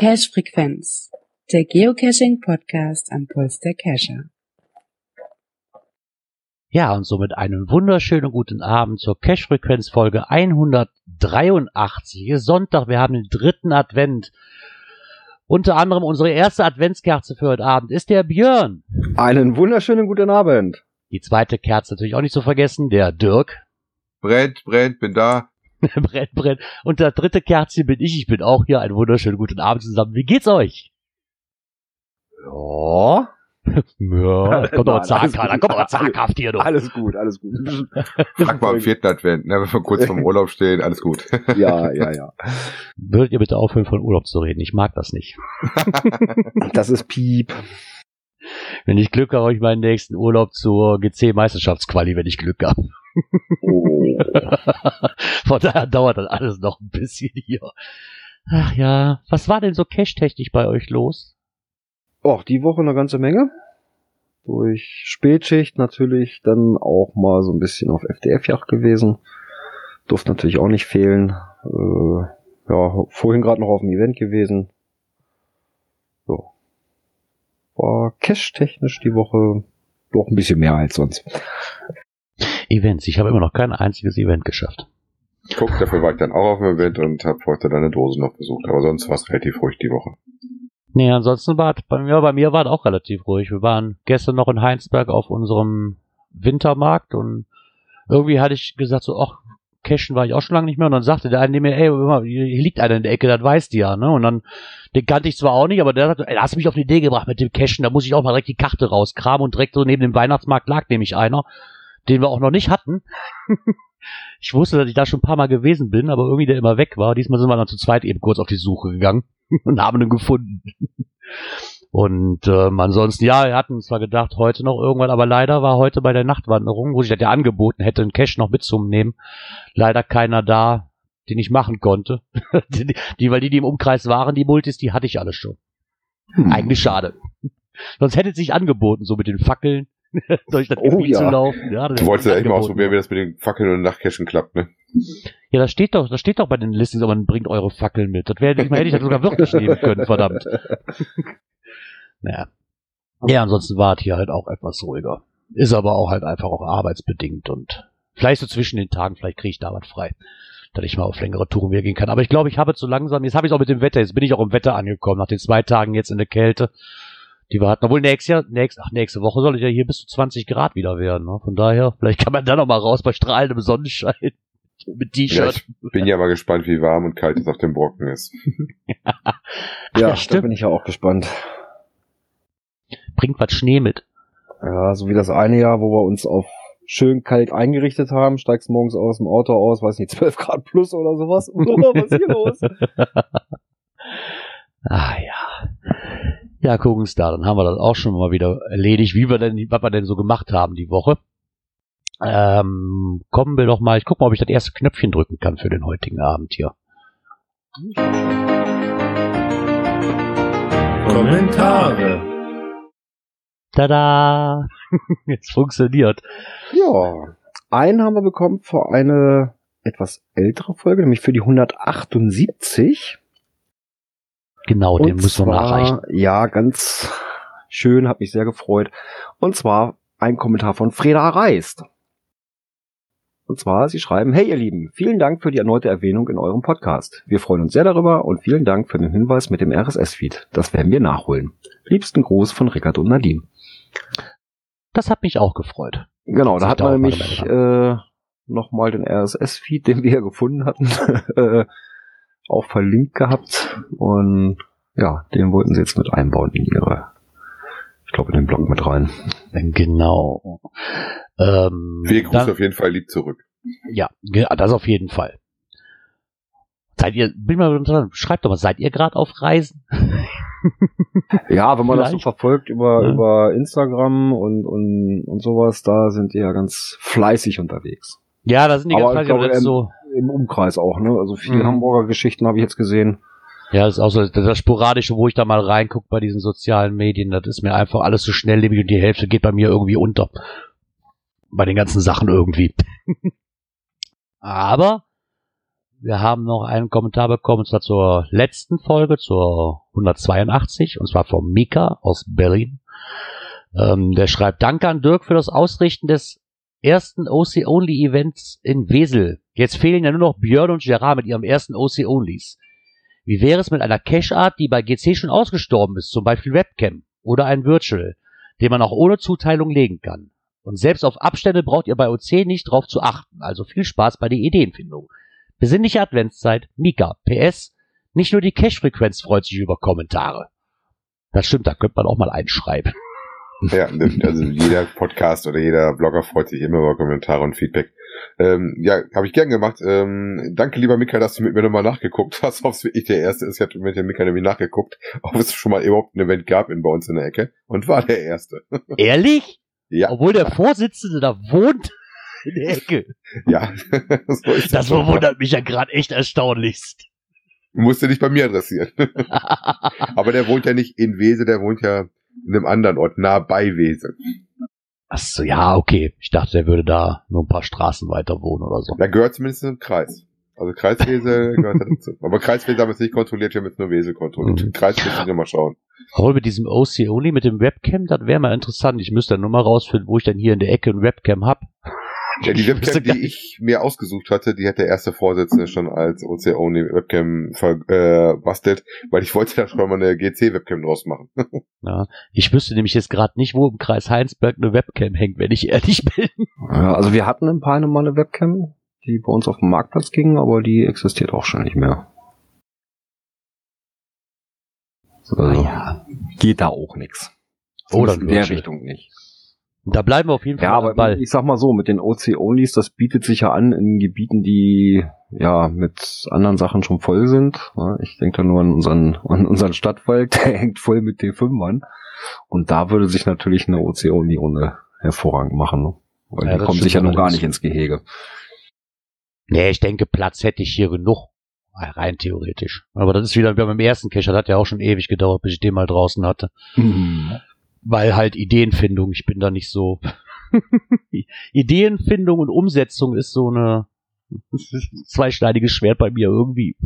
Cache Frequenz, der Geocaching Podcast am Puls der Cacher. Ja, und somit einen wunderschönen guten Abend zur Cache Frequenz Folge 183. Es ist Sonntag, wir haben den dritten Advent. Unter anderem unsere erste Adventskerze für heute Abend ist der Björn. Einen wunderschönen guten Abend. Die zweite Kerze natürlich auch nicht zu vergessen, der Dirk. Brett, Brett, bin da. Brett, Brett. Und der dritte Kerze bin ich. Ich bin auch hier. Einen wunderschönen guten Abend zusammen. Wie geht's euch? Ja. Ja, kommt doch zaghaft, alles gut. dann kommt doch zaghaft hier, du. Alles gut, alles gut. Frag mal am vierten Advent, ne, wenn wir kurz vom Urlaub stehen, alles gut. Ja, ja, ja. Würdet ihr bitte aufhören, von Urlaub zu reden? Ich mag das nicht. Das ist Piep. Wenn ich Glück habe, habe ich meinen nächsten Urlaub zur GC-Meisterschaftsquali, wenn ich Glück habe. Oh. Von daher dauert das alles noch ein bisschen hier. Ach ja, was war denn so cash-technisch bei euch los? Och, die Woche eine ganze Menge. Durch Spätschicht natürlich dann auch mal so ein bisschen auf FDF-Yacht gewesen. Durfte natürlich auch nicht fehlen. Äh, ja, vorhin gerade noch auf dem Event gewesen. Ja. War cash-technisch die Woche doch ein bisschen mehr als sonst. Events. Ich habe immer noch kein einziges Event geschafft. Guck, dafür war ich dann auch auf dem Event und habe heute deine Dose noch besucht. Aber sonst war es relativ ruhig die Woche. Nee, ansonsten war bei mir, bei mir war es auch relativ ruhig. Wir waren gestern noch in Heinsberg auf unserem Wintermarkt und irgendwie hatte ich gesagt so, ach, cashen war ich auch schon lange nicht mehr. Und dann sagte der eine mir, ey, hier liegt einer in der Ecke, das weißt du ja, ne? Und dann, den kannte ich zwar auch nicht, aber der sagte, ey, hast mich auf die Idee gebracht mit dem Cashen, da muss ich auch mal direkt die Karte rauskramen und direkt so neben dem Weihnachtsmarkt lag nämlich einer, den wir auch noch nicht hatten. ich wusste, dass ich da schon ein paar Mal gewesen bin, aber irgendwie der immer weg war. Diesmal sind wir dann zu zweit eben kurz auf die Suche gegangen und haben ihn gefunden. Und ähm, ansonsten, ja, wir hatten zwar gedacht, heute noch irgendwann, aber leider war heute bei der Nachtwanderung, wo ich das ja angeboten hätte, einen Cash noch mitzunehmen, leider keiner da, den ich machen konnte. die, die, weil die, die im Umkreis waren, die Multis, die hatte ich alle schon. Hm. Eigentlich schade. Sonst hätte es sich angeboten, so mit den Fackeln durch das Oh, Gebiet ja. zu laufen. Ja, das Du wolltest ja echt mal ausprobieren, wie das mit den Fackeln und Nachtcachen klappt, ne? Ja, das steht doch, das steht doch bei den Listings, aber man bringt eure Fackeln mit. Das wäre, ich hätte ich das sogar wirklich nehmen können, verdammt. Naja. Ja, ansonsten war es hier halt auch etwas ruhiger. Ist aber auch halt einfach auch arbeitsbedingt und vielleicht so zwischen den Tagen, vielleicht kriege ich da was frei, dass ich mal auf längere Touren wieder gehen kann. Aber ich glaube, ich habe jetzt so langsam, jetzt habe ich auch mit dem Wetter, jetzt bin ich auch im Wetter angekommen, nach den zwei Tagen jetzt in der Kälte, die wir hatten. Obwohl nächstes Jahr, nächst, ach, nächste Woche soll es ja hier bis zu 20 Grad wieder werden. Ne? Von daher, vielleicht kann man da noch mal raus bei strahlendem Sonnenschein mit Ja, T-Shirt. ich bin ja mal gespannt, wie warm und kalt es auf dem Brocken ist. Ja, ja, da stimmt. bin ich ja auch gespannt. Bringt was Schnee mit. Ja, so wie das eine Jahr, wo wir uns auf schön kalt eingerichtet haben, steigst morgens aus dem Auto aus, weiß nicht, 12 Grad plus oder sowas. Was ist hier los? Ah ja. Ja, gucken Sie da, dann haben wir das auch schon mal wieder erledigt, wie wir denn, was wir denn so gemacht haben die Woche. Ähm, kommen wir doch mal, ich guck mal, ob ich das erste Knöpfchen drücken kann für den heutigen Abend hier. Kommentare. Tada! Jetzt funktioniert. Ja, einen haben wir bekommen für eine etwas ältere Folge, nämlich für die 178. Genau, den Und müssen wir nachreichen. Ja, ganz schön, hat mich sehr gefreut. Und zwar ein Kommentar von Freda Reist. Und zwar, sie schreiben, hey ihr Lieben, vielen Dank für die erneute Erwähnung in eurem Podcast. Wir freuen uns sehr darüber und vielen Dank für den Hinweis mit dem RSS-Feed. Das werden wir nachholen. Liebsten Gruß von Rickard und Nadine. Das hat mich auch gefreut. Genau, da Sich hat da man nämlich äh, nochmal den RSS-Feed, den wir gefunden hatten, äh, auch verlinkt gehabt. Und ja, den wollten sie jetzt mit einbauen in ihre, ich glaube, in den Blog mit rein. Genau. Ähm, Wir grüßen dann- auf jeden Fall lieb zurück. Ja, ge- das auf jeden Fall. Seid ihr, bin mal schreibt doch mal, seid ihr gerade auf Reisen? Ja, wenn man das so Vielleicht. verfolgt über, Ja. über Instagram und, und, und sowas, da sind die ja ganz fleißig unterwegs. Ja, da sind die Aber ganz fleißig, aber glaube, das ist ähm, so, Im Umkreis auch, ne? Also viele Mhm. Hamburger Geschichten habe ich jetzt gesehen. Ja, das ist auch so das Sporadische, wo ich da mal reingucke bei diesen sozialen Medien. Das ist mir einfach alles so schnelllebig und die Hälfte geht bei mir irgendwie unter. Bei den ganzen Sachen irgendwie. Aber wir haben noch einen Kommentar bekommen, und zwar zur letzten Folge, zur 182, und zwar von Mika aus Berlin. Ähm, der schreibt, Danke an Dirk für das Ausrichten des ersten OC-Only-Events in Wesel. Jetzt fehlen ja nur noch Björn und Gerard mit ihrem ersten OC-Onlys. Wie wäre es mit einer Cache-Art, die bei GC schon ausgestorben ist, zum Beispiel Webcam oder ein Virtual, den man auch ohne Zuteilung legen kann? Und selbst auf Abstände braucht ihr bei OC nicht drauf zu achten, also viel Spaß bei der Ideenfindung. Besinnliche Adventszeit, Mika, PS, nicht nur die Cache-Frequenz freut sich über Kommentare. Das stimmt, da könnte man auch mal einschreiben. Ja, also jeder Podcast oder jeder Blogger freut sich immer über Kommentare und Feedback. Ähm, ja, habe ich gern gemacht. Ähm, danke, lieber Mika, dass du mit mir nochmal nachgeguckt hast, ob es wirklich der erste ist. Ich hatte mit dem Mika nämlich nachgeguckt, ob es schon mal überhaupt ein Event gab in, bei uns in der Ecke und war der erste. Ehrlich? Ja. Obwohl der Vorsitzende da wohnt in der Ecke. Ja, ist Das verwundert mich ja gerade echt erstaunlichst. Musste nicht bei mir adressieren. Aber der wohnt ja nicht in Wese, der wohnt ja in einem anderen Ort, nah bei Wese. Ach so, ja, okay. Ich dachte, der würde da nur ein paar Straßen weiter wohnen oder so. Da gehört zumindest zum Kreis. Also Kreiswese gehört da dazu. Aber Kreiswese haben wir jetzt nicht kontrolliert, wir haben jetzt nur Wese kontrolliert. Mhm. Kreiswese müssen wir mal schauen. Obwohl mit diesem OC Only, mit dem Webcam, das wäre mal interessant. Ich müsste dann nur mal rausfinden, wo ich dann hier in der Ecke ein Webcam hab. Ja, die Webcam, die ich mir ausgesucht hatte, die hat der erste Vorsitzende schon als OC-Only Webcam verbastelt, weil ich wollte da schon mal eine GC-Webcam draus machen. Ja, ich wüsste nämlich jetzt gerade nicht, wo im Kreis Heinsberg eine Webcam hängt, wenn ich ehrlich bin. Ja, also wir hatten ein paar mal eine Webcam, die bei uns auf dem Marktplatz ging, aber die existiert auch schon nicht mehr. Also geht da auch nix. Oder in der. Richtung nicht. Da bleiben wir auf jeden Fall Ja, aber Ball. ich sag mal so, mit den OC-Onlys, das bietet sich ja an in Gebieten, die ja mit anderen Sachen schon voll sind. Ja, Ich denke da nur an unseren, an unseren Stadtwald, der hängt voll mit D5ern. Und da würde sich natürlich eine OC-Only-Runde hervorragend machen. Ne? Weil Ja, die kommen stimmt sich ja nun gar nicht ins Gehege. Nee, ich denke, Platz hätte ich hier genug. Rein theoretisch. Aber das ist wieder wie beim ersten Cache, das hat ja auch schon ewig gedauert, bis ich den mal draußen hatte. Weil halt Ideenfindung, ich bin da nicht so. Ideenfindung und Umsetzung ist so eine zweischneidiges Schwert bei mir irgendwie.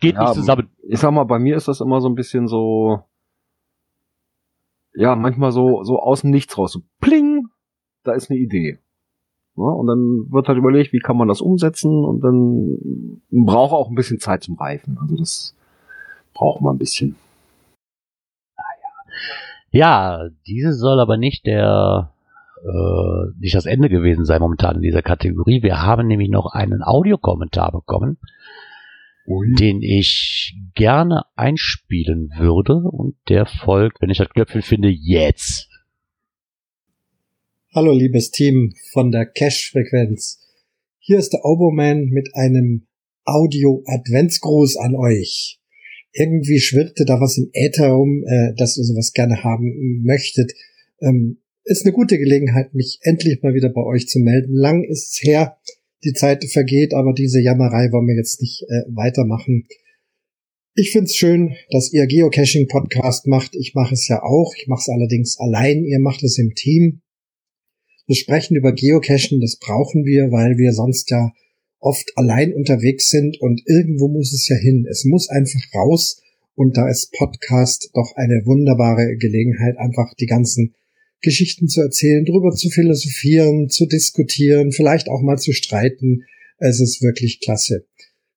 Geht Ja, nicht zusammen. ich sag mal, bei mir ist das immer so ein bisschen so, ja, manchmal so, so aus dem Nichts raus. So pling, da ist eine Idee. Ja, und dann wird halt überlegt, wie kann man das umsetzen und dann braucht auch ein bisschen Zeit zum Reifen. Also das braucht man ein bisschen. Ja, diese soll aber nicht der äh, nicht das Ende gewesen sein momentan in dieser Kategorie. Wir haben nämlich noch einen Audiokommentar bekommen, den ich gerne einspielen würde und der folgt, wenn ich das Knöpfchen finde, jetzt. Hallo liebes Team von der Cash-Frequenz. Hier ist der Oboman mit einem Audio-Adventsgruß an euch. Irgendwie schwirrte da was im Äther rum, äh, dass ihr sowas gerne haben möchtet. Ähm, ist eine gute Gelegenheit, mich endlich mal wieder bei euch zu melden. Lang ist's her, die Zeit vergeht, aber diese Jammerei wollen wir jetzt nicht äh, weitermachen. Ich find's schön, dass ihr Geocaching-Podcast macht. Ich mache es ja auch. Ich mache es allerdings allein. Ihr macht es im Team. Wir sprechen über Geocachen, das brauchen wir, weil wir sonst ja oft allein unterwegs sind und irgendwo muss es ja hin. Es muss einfach raus und da ist Podcast doch eine wunderbare Gelegenheit, einfach die ganzen Geschichten zu erzählen, drüber zu philosophieren, zu diskutieren, vielleicht auch mal zu streiten. Es ist wirklich klasse.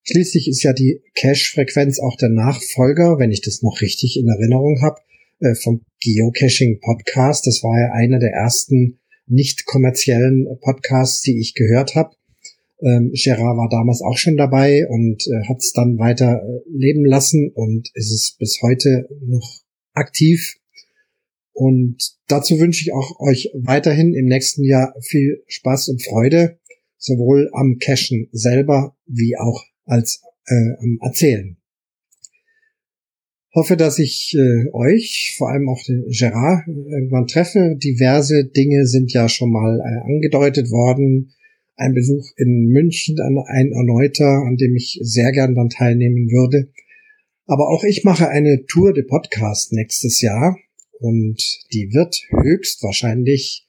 Schließlich ist ja die Cache-Frequenz auch der Nachfolger, wenn ich das noch richtig in Erinnerung habe, äh, vom Geocaching-Podcast. Das war ja einer der ersten nicht kommerziellen Podcasts, die ich gehört habe. Ähm, Gerard war damals auch schon dabei und äh, hat es dann weiter äh, leben lassen und ist es bis heute noch aktiv. Und dazu wünsche ich auch euch weiterhin im nächsten Jahr viel Spaß und Freude, sowohl am Cashen selber wie auch als äh, am Erzählen. Hoffe, dass ich äh, euch, vor allem auch den Gerard, irgendwann treffe. Diverse Dinge sind ja schon mal äh, angedeutet worden. Ein Besuch in München, ein erneuter, an dem ich sehr gern dann teilnehmen würde. Aber auch ich mache eine Tour de Podcast nächstes Jahr und die wird höchstwahrscheinlich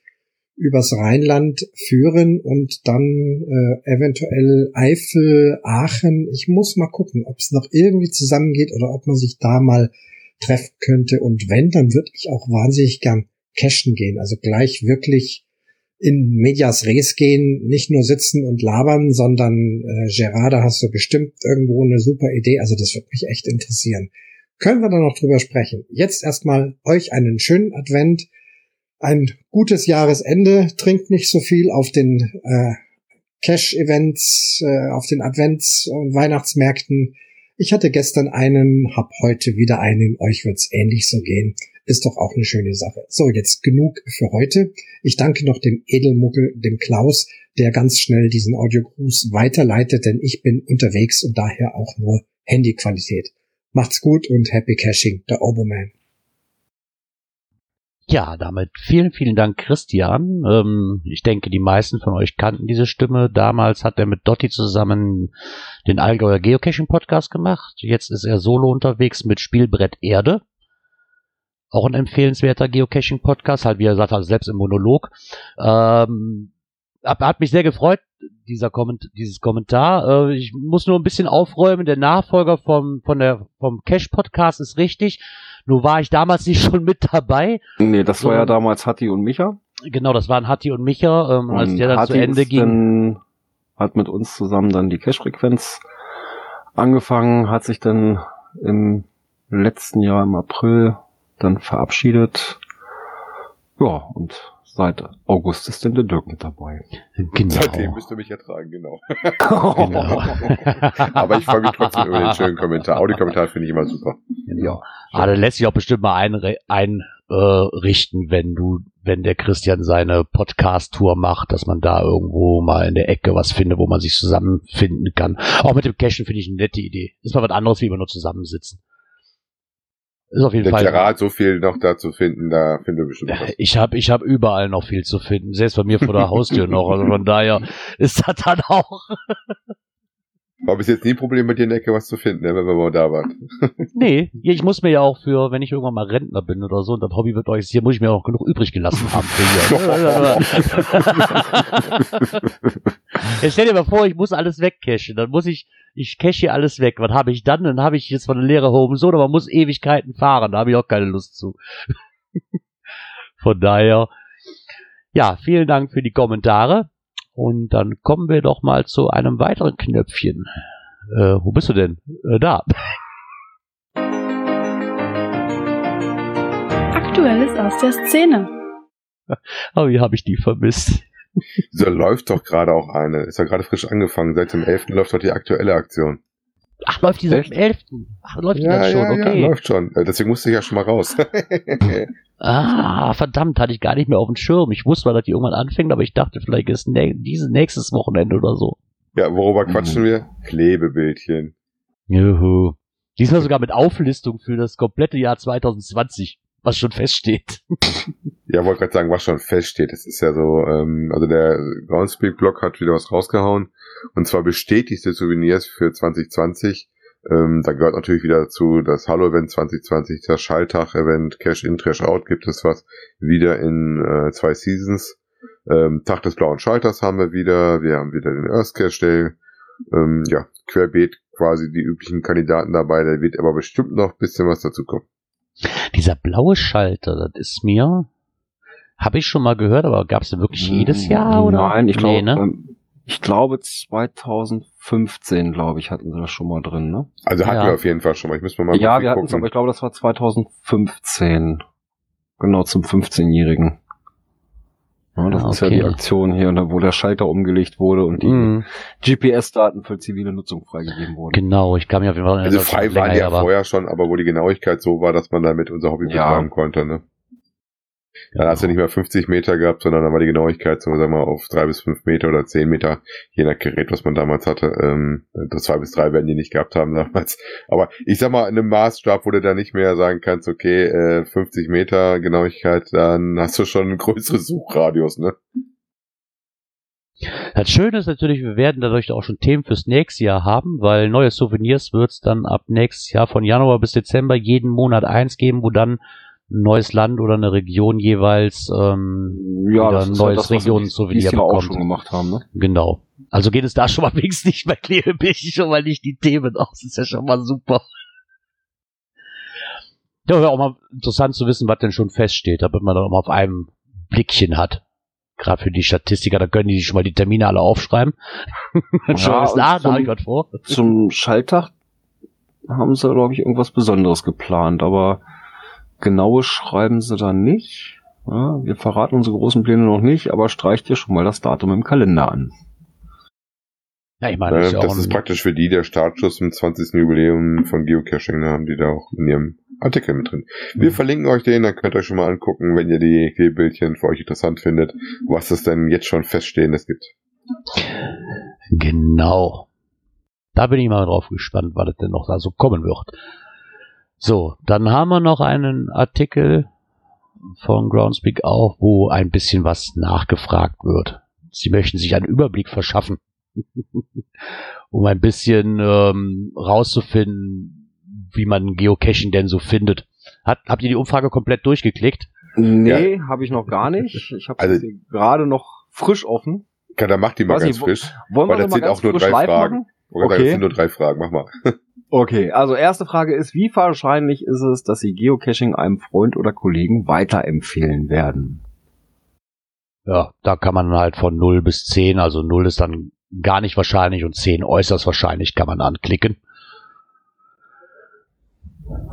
übers Rheinland führen und dann äh, eventuell Eifel, Aachen. Ich muss mal gucken, ob es noch irgendwie zusammengeht oder ob man sich da mal treffen könnte. Und wenn, dann würde ich auch wahnsinnig gern cashen gehen. Also gleich wirklich in Medias Res gehen, nicht nur sitzen und labern, sondern äh, Gerarda hast du bestimmt irgendwo eine super Idee. Also das würde mich echt interessieren. Können wir da noch drüber sprechen? Jetzt erstmal euch einen schönen Advent, ein gutes Jahresende, trinkt nicht so viel auf den äh, Cash-Events, äh, auf den Advents- und Weihnachtsmärkten. Ich hatte gestern einen, hab heute wieder einen, euch wird's ähnlich so gehen. Ist doch auch eine schöne Sache. So, jetzt genug für heute. Ich danke noch dem Edelmuckel, dem Klaus, der ganz schnell diesen Audiogruß weiterleitet, denn ich bin unterwegs und daher auch nur Handyqualität. Macht's gut und happy caching, der Oboman. Ja, damit vielen, vielen Dank, Christian. Ähm, ich denke, die meisten von euch kannten diese Stimme. Damals hat er mit Dotti zusammen den Allgäuer Geocaching Podcast gemacht. Jetzt ist er solo unterwegs mit Spielbrett Erde. Auch ein empfehlenswerter Geocaching-Podcast, halt wie er sagt, also selbst im Monolog. Ähm, hat mich sehr gefreut, dieser Komment dieses Kommentar. Äh, ich muss nur ein bisschen aufräumen. Der Nachfolger vom, von der, vom Cache-Podcast ist richtig. Nur war ich damals nicht schon mit dabei. Nee, das So. war ja damals Hatti und Micha. Genau, das waren Hatti und Micha. Ähm, und als der dann Hatti zu Ende ging. Dann, hat mit uns zusammen dann die Cache-Frequenz angefangen, hat sich dann im letzten Jahr im April dann verabschiedet. Ja, und seit August ist dann der Dirk mit dabei. Genau. Seitdem müsst ihr mich ertragen, genau. genau. Aber ich freue mich trotzdem über den schönen Kommentar. Audiokommentar finde ich immer super. Ja. Ah, da lässt sich auch bestimmt mal einrichten, ein, äh, richten, wenn du, wenn der Christian seine Podcast-Tour macht, dass man da irgendwo mal in der Ecke was findet, wo man sich zusammenfinden kann. Auch mit dem Cashen finde ich eine nette Idee. Ist mal was anderes, wie immer nur zusammensitzen. Ist auf jeden Fall. Gerard, so viel noch da zu finden, da finden wir bestimmt was. Ich habe ich hab überall noch viel zu finden, selbst bei mir vor der Haustür noch. Also von daher ist das dann auch. War bis jetzt nie ein Problem mit dir in der Ecke was zu finden, ne, wenn wir mal da waren. Nee, ich muss mir ja auch für, wenn ich irgendwann mal Rentner bin oder so und das Hobby wird euch hier, muss ich mir auch genug übrig gelassen haben für hier. Jetzt stell dir mal vor, ich muss alles wegcachen. Dann muss ich, ich cache hier alles weg. Was habe ich dann? Dann habe ich jetzt von der leere Home so, aber man muss Ewigkeiten fahren. Da habe ich auch keine Lust zu. Von daher, ja, vielen Dank für die Kommentare. Und dann kommen wir doch mal zu einem weiteren Knöpfchen. Äh, wo bist du denn? Äh, da. Aktuelles aus der Szene. Oh, wie habe ich die vermisst? So läuft doch gerade auch eine. Ist ja gerade frisch angefangen. Seit dem 11. läuft doch die aktuelle Aktion. Ach, läuft die seit dem 11. Ach, läuft die dann schon, okay. läuft schon. Äh, Deswegen musste ich ja schon mal raus. Ah, verdammt, hatte ich gar nicht mehr auf dem Schirm. Ich wusste zwar, dass die irgendwann anfängt, aber ich dachte, vielleicht ist nä dieses nächstes Wochenende oder so. ja, worüber quatschen wir? Klebebildchen. Juhu. Diesmal sogar mit Auflistung für das komplette Jahr 2020, was schon feststeht. Ja, wollte gerade sagen, was schon feststeht. Es ist ja so, ähm, also der Groundspeak-Blog hat wieder was rausgehauen. Und zwar bestätigte Souvenirs für 2020. Ähm, da gehört natürlich wieder dazu das Hallo-Event 2020, das Schalltag-Event, Cash-In, Trash-Out gibt es was. Wieder in äh, zwei Seasons. Ähm, Tag des blauen Schalters haben wir wieder. Wir haben wieder den Earth Cash Day. Ähm, ja, querbeet quasi die üblichen Kandidaten dabei. Da wird aber bestimmt noch ein bisschen was dazu kommen. Dieser blaue Schalter, das ist mir, habe ich schon mal gehört, aber gab es den wirklich jedes Jahr oder? Nein, ich glaube, Nee, ne? ähm, ich glaube 2015, glaube ich, hatten sie das schon mal drin, ne? Also hatten Ja. wir auf jeden Fall schon mal. Ich muss mal mal ja, wir hatten es, gucken. aber ich glaube, das war 2015. Genau, zum 15-Jährigen. Ja, das Ah, ist ja okay. die Aktion hier, ne, wo der Schalter umgelegt wurde und die Mhm. GPS-Daten für zivile Nutzung freigegeben wurden. Genau, ich kam ja auf jeden Fall Also frei waren die ja vorher schon, aber wo die Genauigkeit so war, dass man damit unser Hobby Ja. betreiben konnte, ne? Dann hast du nicht mehr 50 Meter gehabt, sondern dann war die Genauigkeit sagen wir mal, auf drei bis fünf Meter oder zehn Meter, je nach Gerät, was man damals hatte. Ähm, das zwei bis drei werden die nicht gehabt haben damals. Aber ich sag mal, in einem Maßstab, wo du da nicht mehr sagen kannst, okay, äh, 50 Meter Genauigkeit, dann hast du schon einen größeren Suchradius, ne? Das Schöne ist natürlich, wir werden dadurch auch schon Themen fürs nächste Jahr haben, weil neue Souvenirs wird es dann ab nächstes Jahr von Januar bis Dezember jeden Monat eins geben, wo dann ein neues Land oder eine Region jeweils ähm, wieder ein ist neues wir Regionensouvenir Jahr auch bekommt. schon gemacht haben, ne? Genau. Also geht es da schon mal wenigstens nicht bei Klebebildchen schon mal nicht die Themen aus. Das ist ja schon mal super. Ja, wäre auch mal interessant zu wissen, was denn schon feststeht, damit man dann auch mal auf einem Blickchen hat. Gerade für die Statistiker, da können die schon mal die Termine alle aufschreiben. Schon Ja, wissen, und ah, da vor. Zum Schalltag haben sie, glaube ich, irgendwas Besonderes geplant, aber genaue schreiben sie da nicht. Ja, wir verraten unsere großen Pläne noch nicht, aber streicht ihr schon mal das Datum im Kalender an. Ja, ich meine, das ist Äh, ja das ist praktisch für die der Startschuss zum 20. Jubiläum von Geocaching, da haben die da auch in ihrem Artikel mit drin. Wir Mhm. verlinken euch den, dann könnt ihr euch schon mal angucken, wenn ihr die Klebebildchen für euch interessant findet, was es denn jetzt schon feststehendes gibt. Genau. Da bin ich mal drauf gespannt, was das denn noch da so kommen wird. So, dann haben wir noch einen Artikel von Groundspeak auch, wo ein bisschen was nachgefragt wird. Sie möchten sich einen Überblick verschaffen, um ein bisschen ähm, rauszufinden, wie man Geocaching denn so findet. Hat, habt ihr die Umfrage komplett durchgeklickt? Nee, habe ich noch gar nicht. Ich habe Also- sie gerade noch frisch offen. Ja, dann macht die mal Weiß ganz nicht, frisch. Wollen wir das sind ganz auch nur drei Fragen. machen? Oder Okay. okay. das sind nur drei Fragen, mach mal. Okay, also erste Frage ist, wie wahrscheinlich ist es, dass Sie Geocaching einem Freund oder Kollegen weiterempfehlen werden? Ja, da kann man halt von 0 bis 10, also 0 ist dann gar nicht wahrscheinlich und 10 äußerst wahrscheinlich kann man anklicken.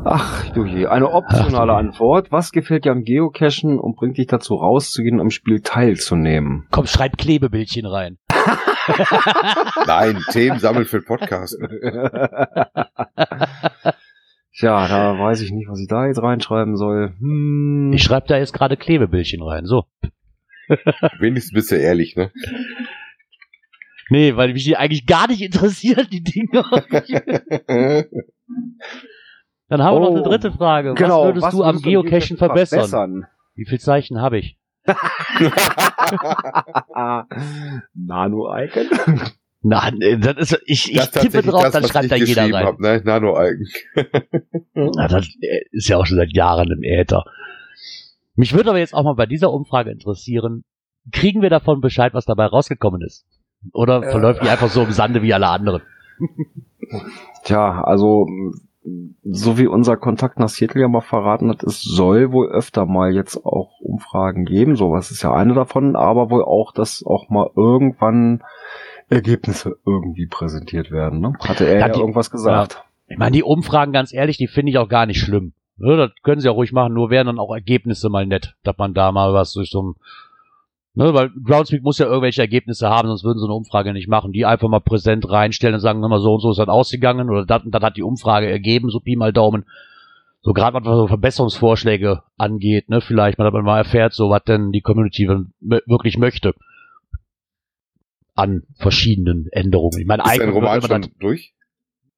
Ach du je, eine optionale Ach. Antwort. Was gefällt dir am Geocachen und bringt dich dazu rauszugehen, am Spiel teilzunehmen? Komm, schreib Klebebildchen rein. Nein, Themen sammeln für den Podcast. Tja, da weiß ich nicht, was ich da jetzt reinschreiben soll. Hm. Ich schreibe da jetzt gerade Klebebildchen rein. So. Wenigstens bist du ehrlich, ne? Nee, weil mich die eigentlich gar nicht interessieren, die Dinge. Dann haben wir noch eine Oh, dritte Frage. genau, was würdest du am Geocachen verbessern? Wie viel Zeichen habe ich? Nano-Icon? Na, nee, das ist, ich, ich Das tippe drauf, das, dann schreibt da jeder rein. Hab, ne? Nano-Algen. Na, das äh, ist ja auch schon seit Jahren im Äther. Mich würde aber jetzt auch mal bei dieser Umfrage interessieren, kriegen wir davon Bescheid, was dabei rausgekommen ist? Oder Äh. verläuft die einfach so im Sande wie alle anderen? Tja, also so wie unser Kontakt nach Seattle ja mal verraten hat, es soll wohl öfter mal jetzt auch Umfragen geben. Sowas ist ja eine davon, aber wohl auch, dass auch mal irgendwann Ergebnisse irgendwie präsentiert werden. Ne? Hatte er Ja, ja, die- irgendwas gesagt. Ich meine, die Umfragen, ganz ehrlich, die finde ich auch gar nicht schlimm. Ne, das können sie ja ruhig machen, nur wären dann auch Ergebnisse mal nett, dass man da mal was durch so ein Ne, weil Groundspeak muss ja irgendwelche Ergebnisse haben, sonst würden sie eine Umfrage nicht machen. Die einfach mal präsent reinstellen und sagen, mal, so und so ist das ausgegangen oder das und das hat die Umfrage ergeben, so Pi mal Daumen. So gerade was so Verbesserungsvorschläge angeht, ne, vielleicht mal, dass man mal erfährt, so was denn die Community wirklich möchte. An verschiedenen Änderungen. Ich meine, Ist dein Roman schon durch?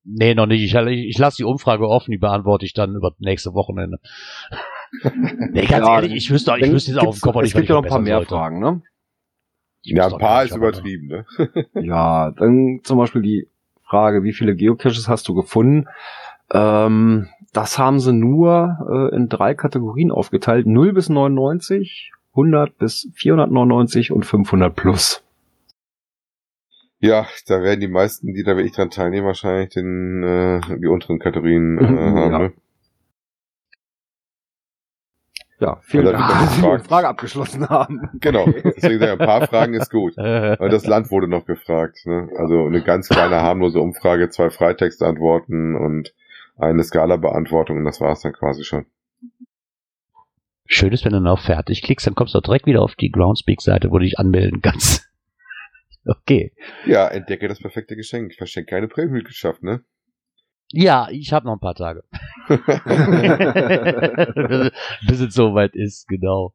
Nee, noch nicht. Ich, ich, ich lasse die Umfrage offen, die beantworte ich dann über nächste Wochenende. Nee, ganz Ja, ehrlich, ich wüsste, ich wüsste jetzt auch gibt's- Kopf nicht, Es gibt ja noch ein paar mehr sollte. Fragen, ne? Ich Ja, ein paar ist übertrieben, ne? Ja, dann zum Beispiel die Frage, wie viele Geocaches hast du gefunden? Ähm, das haben sie nur äh, in drei Kategorien aufgeteilt. 0 bis 99, 100 bis 499 und 500 plus. Ja, da werden die meisten, die da wirklich dran teilnehmen, wahrscheinlich den, äh, die unteren Kategorien äh, Mhm, haben, ja. ne? Ja, vielen Dank, dass Sie die. Frage abgeschlossen haben. Genau. Deswegen ein paar Fragen ist gut. Aber das Land wurde noch gefragt. Ne? Also eine ganz kleine harmlose Umfrage, zwei Freitextantworten und eine Skala-Beantwortung und das war's dann quasi schon. Schön ist, wenn du noch fertig klickst, dann kommst du direkt wieder auf die Groundspeak-Seite, wo du dich anmelden kannst. Okay. Ja, entdecke das perfekte Geschenk. Ich verschenke keine Prämienmitgliedschaft, ne? Ja, ich habe noch ein paar Tage. Bis es soweit ist, genau.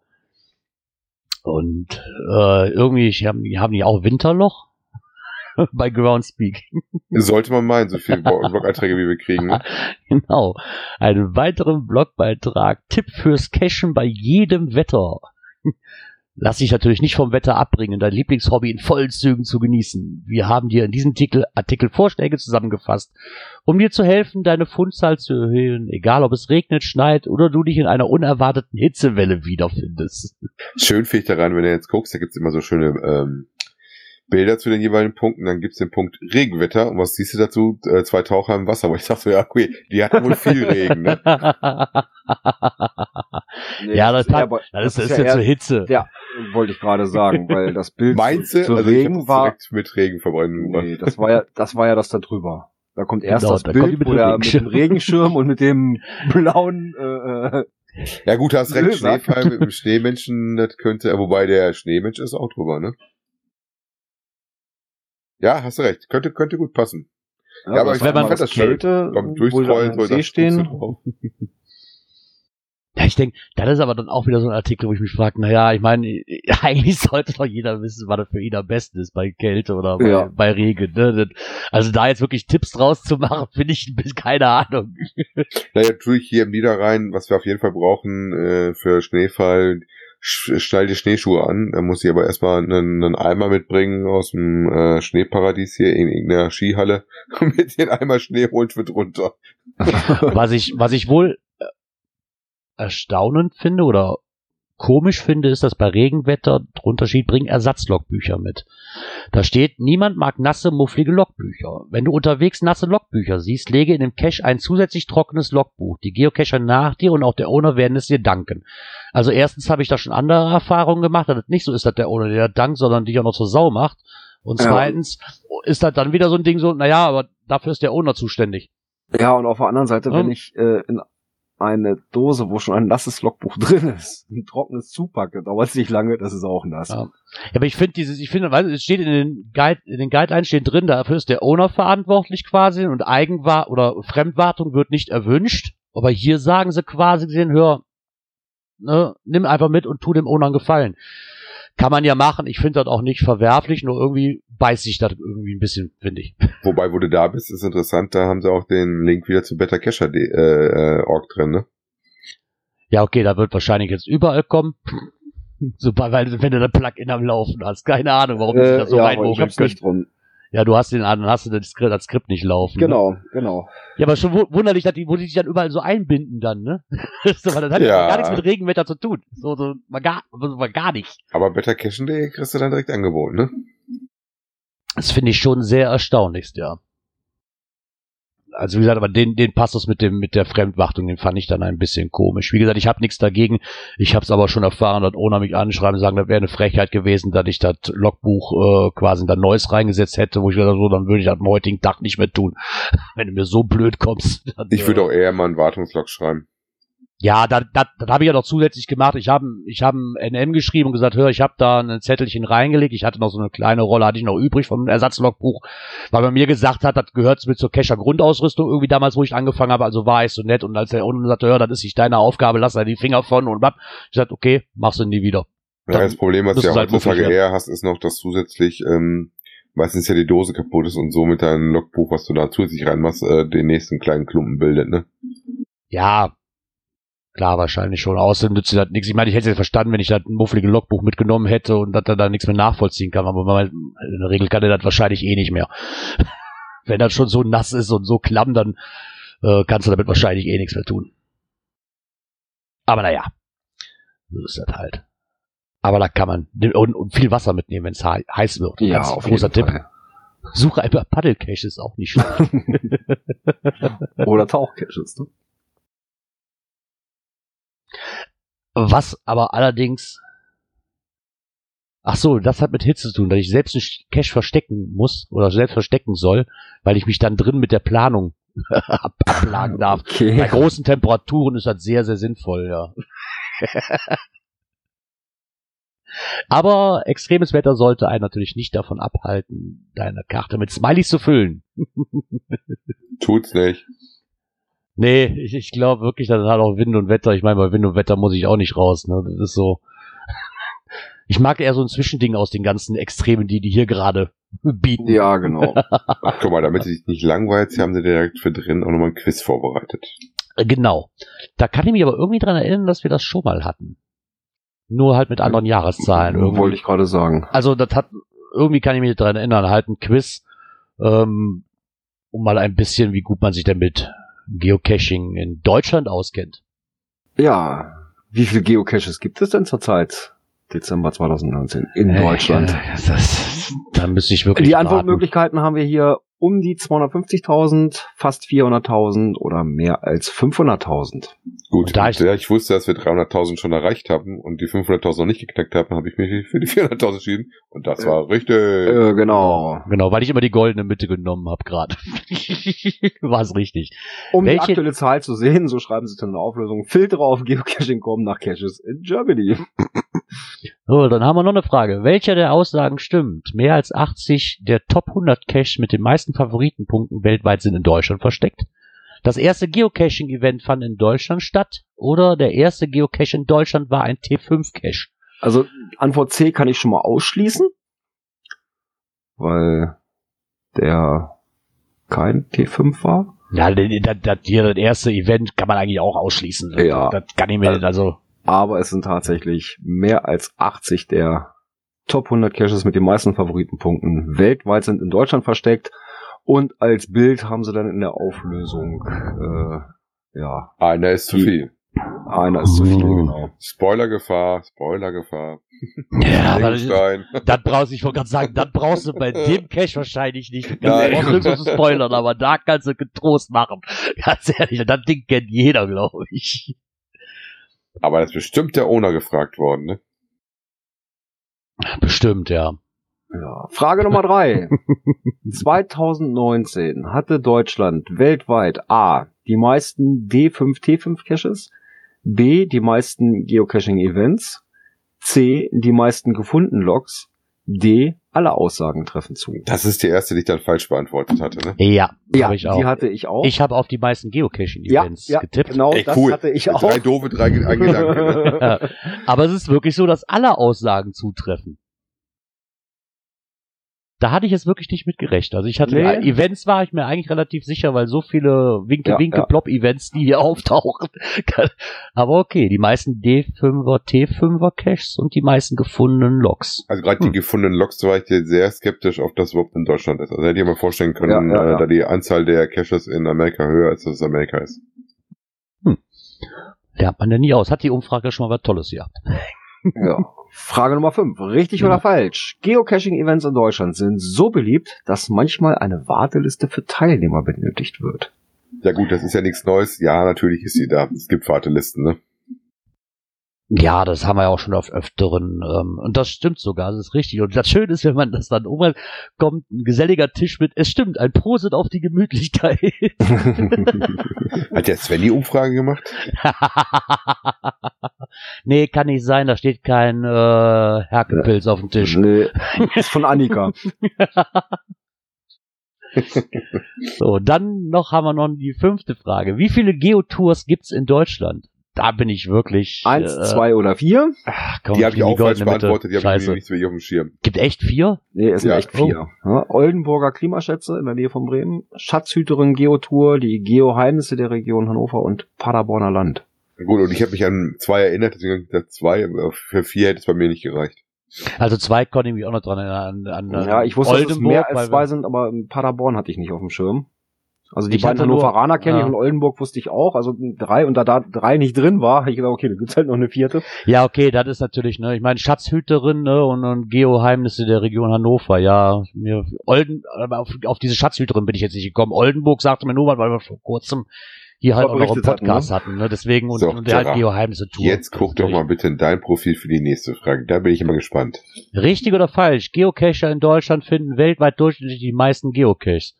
Und äh, irgendwie ich haben, haben die auch Winterloch bei Groundspeak. Sollte man meinen, so viele Blog- Blogeinträge wie wir kriegen. Ne? Genau. Einen weiteren Blogbeitrag. Tipp fürs Cashen bei jedem Wetter. Lass dich natürlich nicht vom Wetter abbringen, dein Lieblingshobby in vollen Zügen zu genießen. Wir haben dir in diesem Artikel, Artikel Vorschläge zusammengefasst, um dir zu helfen, deine Fundzahl zu erhöhen, egal ob es regnet, schneit oder du dich in einer unerwarteten Hitzewelle wiederfindest. Schön finde ich daran, wenn du jetzt guckst, da gibt's immer so schöne ähm, Bilder zu den jeweiligen Punkten, dann gibt's den Punkt Regenwetter und was siehst du dazu? Äh, zwei Taucher im Wasser, wo ich dachte so, ja, okay, die hatten wohl viel Regen, ne? Nee, ja, das, ist eher hat, bei- das, ist ja jetzt eher- zur Hitze. Ja, wollte ich gerade sagen, weil das Bild Meinst zu, du? zu Also Regen war. direkt mit Regenverbrennen gemacht. Nee, das war ja, das war ja das da drüber. Da kommt erst Genau, das da Bild, mit wo dem der mit dem Regenschirm. Und mit dem blauen äh, äh, Ja gut, hast recht. Schneefall mit dem Schneemenschen, das könnte, wobei der Schneemensch ist auch drüber, ne? Ja, hast du recht, könnte, könnte gut passen. Ja, aber das ich wenn man- das. Kälte, Beim Durchscrollen am so, See da stehen. Ja, ich denke, das ist aber dann auch wieder so ein Artikel, wo ich mich frage, naja, ich meine, eigentlich sollte doch jeder wissen, was das für ihn am besten ist bei Kälte oder bei, Ja. bei Regen. Ne? Das- Also da jetzt wirklich Tipps draus zu machen, finde ich ein bisschen keine Ahnung. Naja, natürlich hier im Niederrhein, was wir auf jeden Fall brauchen äh, für Schneefall, schnall die Schneeschuhe an. Da muss ich aber erstmal einen, einen Eimer mitbringen aus dem äh, Schneeparadies hier in irgendeiner Skihalle. Und mit den Eimer Schnee holt wird runter. Was ich, was ich wohl äh, erstaunend finde oder komisch finde, ist, dass bei Regenwetter drunter steht, bring Ersatzlogbücher mit. Da steht, niemand mag nasse, mufflige Logbücher. Wenn du unterwegs nasse Logbücher siehst, lege in dem Cache ein zusätzlich trockenes Logbuch. Die Geocacher nach dir und auch der Owner werden es dir danken. Also erstens habe ich da schon andere Erfahrungen gemacht, dass es nicht so ist, dass der Owner dir dankt, sondern dich auch noch zur Sau macht. Und Ja. zweitens ist das dann wieder so ein Ding so, naja, aber dafür ist der Owner zuständig. Ja, und auf der anderen Seite, Ja. wenn ich äh, in eine Dose, wo schon ein nasses Logbuch drin ist, ein trockenes zupacke, dauert nicht lange, das ist auch nass. Ja. Ja, aber ich finde dieses, ich finde, es steht in den Guide, in den Guidelines steht drin, dafür ist der Owner verantwortlich quasi und Eigenwar oder Fremdwartung wird nicht erwünscht. Aber hier sagen sie quasi den Hör, ne, nimm einfach mit und tu dem Owner einen Gefallen. Kann man ja machen. Ich finde das auch nicht verwerflich, nur irgendwie beißt sich das irgendwie ein bisschen, finde ich. Wobei, wo du da bist, ist interessant, da haben sie auch den Link wieder zu BetterCacher.org äh, äh, Org drin, ne? Ja, okay, da wird wahrscheinlich jetzt überall kommen. Super, weil wenn du ein Plugin am Laufen hast, keine Ahnung, warum sie Äh, das so ja, ich hab's können. nicht drin. Ja, du hast den, dann hast du das Skript, das Skript nicht laufen. Ne? Genau, genau. Ja, aber schon wu- wunderlich, dass die, wo die sich dann überall so einbinden dann, ne? so, weil das hat ja. Gar nichts mit Regenwetter zu tun. So, so, mal gar, so, mal gar nicht. Aber BetterCacher.de kriegst du dann direkt angeboten, ne? Das finde ich schon sehr erstaunlich, ja. Also wie gesagt, aber den, den Passus mit dem mit der Fremdwachtung, den fand ich dann ein bisschen komisch. Wie gesagt, ich habe nichts dagegen. Ich habe es aber schon erfahren, dass ohne mich anschreiben, sagen, das wäre eine Frechheit gewesen, dass ich das Logbuch äh, quasi in das Neues reingesetzt hätte, wo ich gesagt habe, so, dann würde ich das am heutigen Tag nicht mehr tun. Wenn du mir so blöd kommst. Dann, Ich würde äh, auch eher mal einen Wartungslog schreiben. Ja, das, das, das habe ich ja noch zusätzlich gemacht. Ich habe ich hab ein NM geschrieben und gesagt, hör, ich habe da ein Zettelchen reingelegt. Ich hatte noch so eine kleine Rolle, hatte ich noch übrig vom Ersatzlogbuch, weil man mir gesagt hat, das gehört mit zur Kescher Grundausrüstung irgendwie damals, wo ich angefangen habe. Also war ich so nett und als der unten sagte, hör, das ist nicht deine Aufgabe, lass da die Finger von und bab. Ich sagte, okay, machst du nie wieder. Ja, das Problem, was du ja halt heutzutage muffig eher hast, ist noch, dass zusätzlich ähm, meistens ja die Dose kaputt ist und so mit deinem Logbuch, was du da zusätzlich reinmachst, äh, den nächsten kleinen Klumpen bildet, ne? Ja, klar, wahrscheinlich schon. Außerdem nützt das nichts. Ich meine, ich hätte es verstanden, wenn ich das ein muffliges Logbuch mitgenommen hätte und dass er da nichts mehr nachvollziehen kann. Aber in der Regel kann er das wahrscheinlich eh nicht mehr. wenn das schon so nass ist und so klamm, dann äh, kannst du damit wahrscheinlich eh nichts mehr tun. Aber naja, so ist das halt. Aber da kann man und, und viel Wasser mitnehmen, wenn es heiß wird. Ja, Ganz auf großer Tipp. Fall. Suche einfach Paddelcache ist auch nicht schlecht. Oder Tauchcaches, ne? Was aber allerdings. Ach so, das hat mit Hitze zu tun, dass ich selbst einen Cache verstecken muss oder selbst verstecken soll, weil ich mich dann drin mit der Planung ab ablagen darf. Bei Okay. großen Temperaturen ist das sehr, sehr sinnvoll, ja. Aber extremes Wetter sollte einen natürlich nicht davon abhalten, deine Karte mit Smileys zu füllen. Tut's nicht. Nee, ich, ich glaube wirklich, das hat auch Wind und Wetter. Ich meine, bei Wind und Wetter muss ich auch nicht raus. Ne? Das ist so. Ich mag eher so ein Zwischending aus den ganzen Extremen, die die hier gerade bieten. Ja, genau. Ach, guck mal, damit du dich nicht langweilst, haben sie direkt für drin auch nochmal ein Quiz vorbereitet. Äh, Genau. Da kann ich mich aber irgendwie dran erinnern, dass wir das schon mal hatten. Nur halt mit anderen Jahreszahlen. Irgendwie. Wollte ich gerade sagen. Also das hat, irgendwie kann ich mich daran erinnern, halt ein Quiz, ähm, um mal ein bisschen, wie gut man sich denn mit Geocaching in Deutschland auskennt. Ja, wie viele Geocaches gibt es denn zurzeit? Dezember 2019 in Deutschland. Äh, das, da müsste ich wirklich Die. Antwortmöglichkeiten haben wir hier um die 250.000, fast 400.000 oder mehr als 500.000. Gut, Und da ich- da ich wusste, dass wir 300.000 schon erreicht haben und die 500.000 noch nicht geknackt haben, habe ich mich für die 400.000 entschieden. Und das war richtig. Äh, genau. Genau, weil ich immer die goldene Mitte genommen habe gerade. War es richtig. Um Welche- die aktuelle Zahl zu sehen, so schreiben sie dann in der Auflösung, Filter auf Geocaching.com nach Caches in Germany. So, dann haben wir noch eine Frage. Welcher der Aussagen stimmt? Mehr als 80 der Top 100 Caches mit den meisten Favoritenpunkten weltweit sind in Deutschland versteckt. Das erste Geocaching-Event fand in Deutschland statt oder der erste Geocache in Deutschland war ein T5-Cache. Also Antwort C kann ich schon mal ausschließen, weil der kein T5 war. Ja, das, das, das erste Event kann man eigentlich auch ausschließen. Ja. Das kann ich mir nicht, also. Aber es sind tatsächlich mehr als 80 der Top 100 Caches mit den meisten Favoritenpunkten weltweit sind in Deutschland versteckt. Und als Bild haben sie dann in der Auflösung, äh, ja, Einer ist zu viel. einer ist zu viel, genau. Spoilergefahr, Spoilergefahr. Ja, aber das, das brauchst du, ich wollte gerade sagen, das brauchst du bei dem Cache wahrscheinlich nicht. Du Nein. brauchst nirgendwo zu spoilern, aber da kannst du getrost machen. Ganz ehrlich, das Ding kennt jeder, glaube ich. Aber das ist bestimmt der Owner gefragt worden, ne? Bestimmt, ja. Ja. Frage Nummer drei. 2019 hatte Deutschland weltweit A. die meisten D5 T5 Caches, B. die meisten Geocaching Events, C. die meisten gefundenen Logs, D. alle Aussagen treffen zu. Das ist die erste, die ich dann falsch beantwortet hatte, ne? Ja, Ja, ich auch. die hatte ich auch. ich habe auf die meisten Geocaching-Events ja, ja, getippt. genau, Ey, das cool. hatte ich auch. Drei doofe, drei Gedanken. Ne? Aber es ist wirklich so, dass alle Aussagen zutreffen. Da hatte ich jetzt wirklich nicht mit gerechnet. Also ich hatte Nee. Events war ich mir eigentlich relativ sicher, weil so viele Winke Ja, Winke ja. Plop Events, die hier auftauchen. Aber okay, die meisten D5er, T5er Caches und die meisten gefundenen Logs. Also gerade die gefundenen Logs war ich dir sehr skeptisch, ob das überhaupt in Deutschland ist. Also hätte ich mir vorstellen können, Ja. Äh, da die Anzahl der Caches in Amerika höher ist, als es Amerika ist. Lernt man denn nie aus. Hat die Umfrage schon mal was Tolles gehabt? Ja. Frage Nummer 5. Richtig Ja. oder falsch? Geocaching-Events in Deutschland sind so beliebt, dass manchmal eine Warteliste für Teilnehmer benötigt wird. Ja gut, das ist ja nichts Neues. Ja, natürlich ist sie da. Es gibt Wartelisten, ne? Ja, das haben wir ja auch schon auf öfteren. Ähm, und das stimmt sogar, das ist richtig. Und das Schöne ist, wenn man das dann umhört, kommt ein geselliger Tisch mit, es stimmt, ein Prosit auf die Gemütlichkeit. Hat der Sven die Umfrage gemacht? nee, kann nicht sein, da steht kein äh, Herkepilz auf dem Tisch. Nee, ist von Annika. So, dann noch haben wir noch die fünfte Frage. Wie viele Geotours gibt's in Deutschland? Da bin ich wirklich. Eins, äh, zwei oder vier? ach, komm, Die habe ich auch falsch beantwortet. Die habe ich nicht wirklich auf dem Schirm. Gibt echt vier? Nee, es sind Ja. echt vier. Ja, Oldenburger Klimaschätze in der Nähe von Bremen, Schatzhüterin Geotour, die Geoheimnisse der Region Hannover und Paderborner Land. Gut, und ich habe mich an zwei erinnert, deswegen habe ich zwei. aber Für vier hätte es bei mir nicht gereicht. Also zwei konnte ich mich auch noch dran erinnern. An, an Ja, ich wusste, dass es Oldenburg, mehr als zwei sind, aber Paderborn hatte ich nicht auf dem Schirm. Also die Ich beiden Hannoveraner kenne ich ja. und Oldenburg wusste ich auch. Also drei und da da drei nicht drin war, habe ich gedacht, okay, da gibt's halt noch eine vierte. Ja, okay, das ist natürlich, ne, ich meine, Schatzhüterin, ne, und, und Geoheimnisse der Region Hannover, ja. Mir, Olden, aber auf, auf diese Schatzhüterin bin ich jetzt nicht gekommen. Oldenburg sagte mir nur was, weil wir vor kurzem hier halt Mal auch noch einen berichtet hatten, Podcast hatten, ne, deswegen, und, So, und der halt Gerard. Geoheimnisse Tour. Jetzt guck doch mal bitte in dein Profil für die nächste Frage. Da bin ich immer gespannt. Richtig oder falsch? Geocacher in Deutschland finden weltweit durchschnittlich die meisten Geocaches.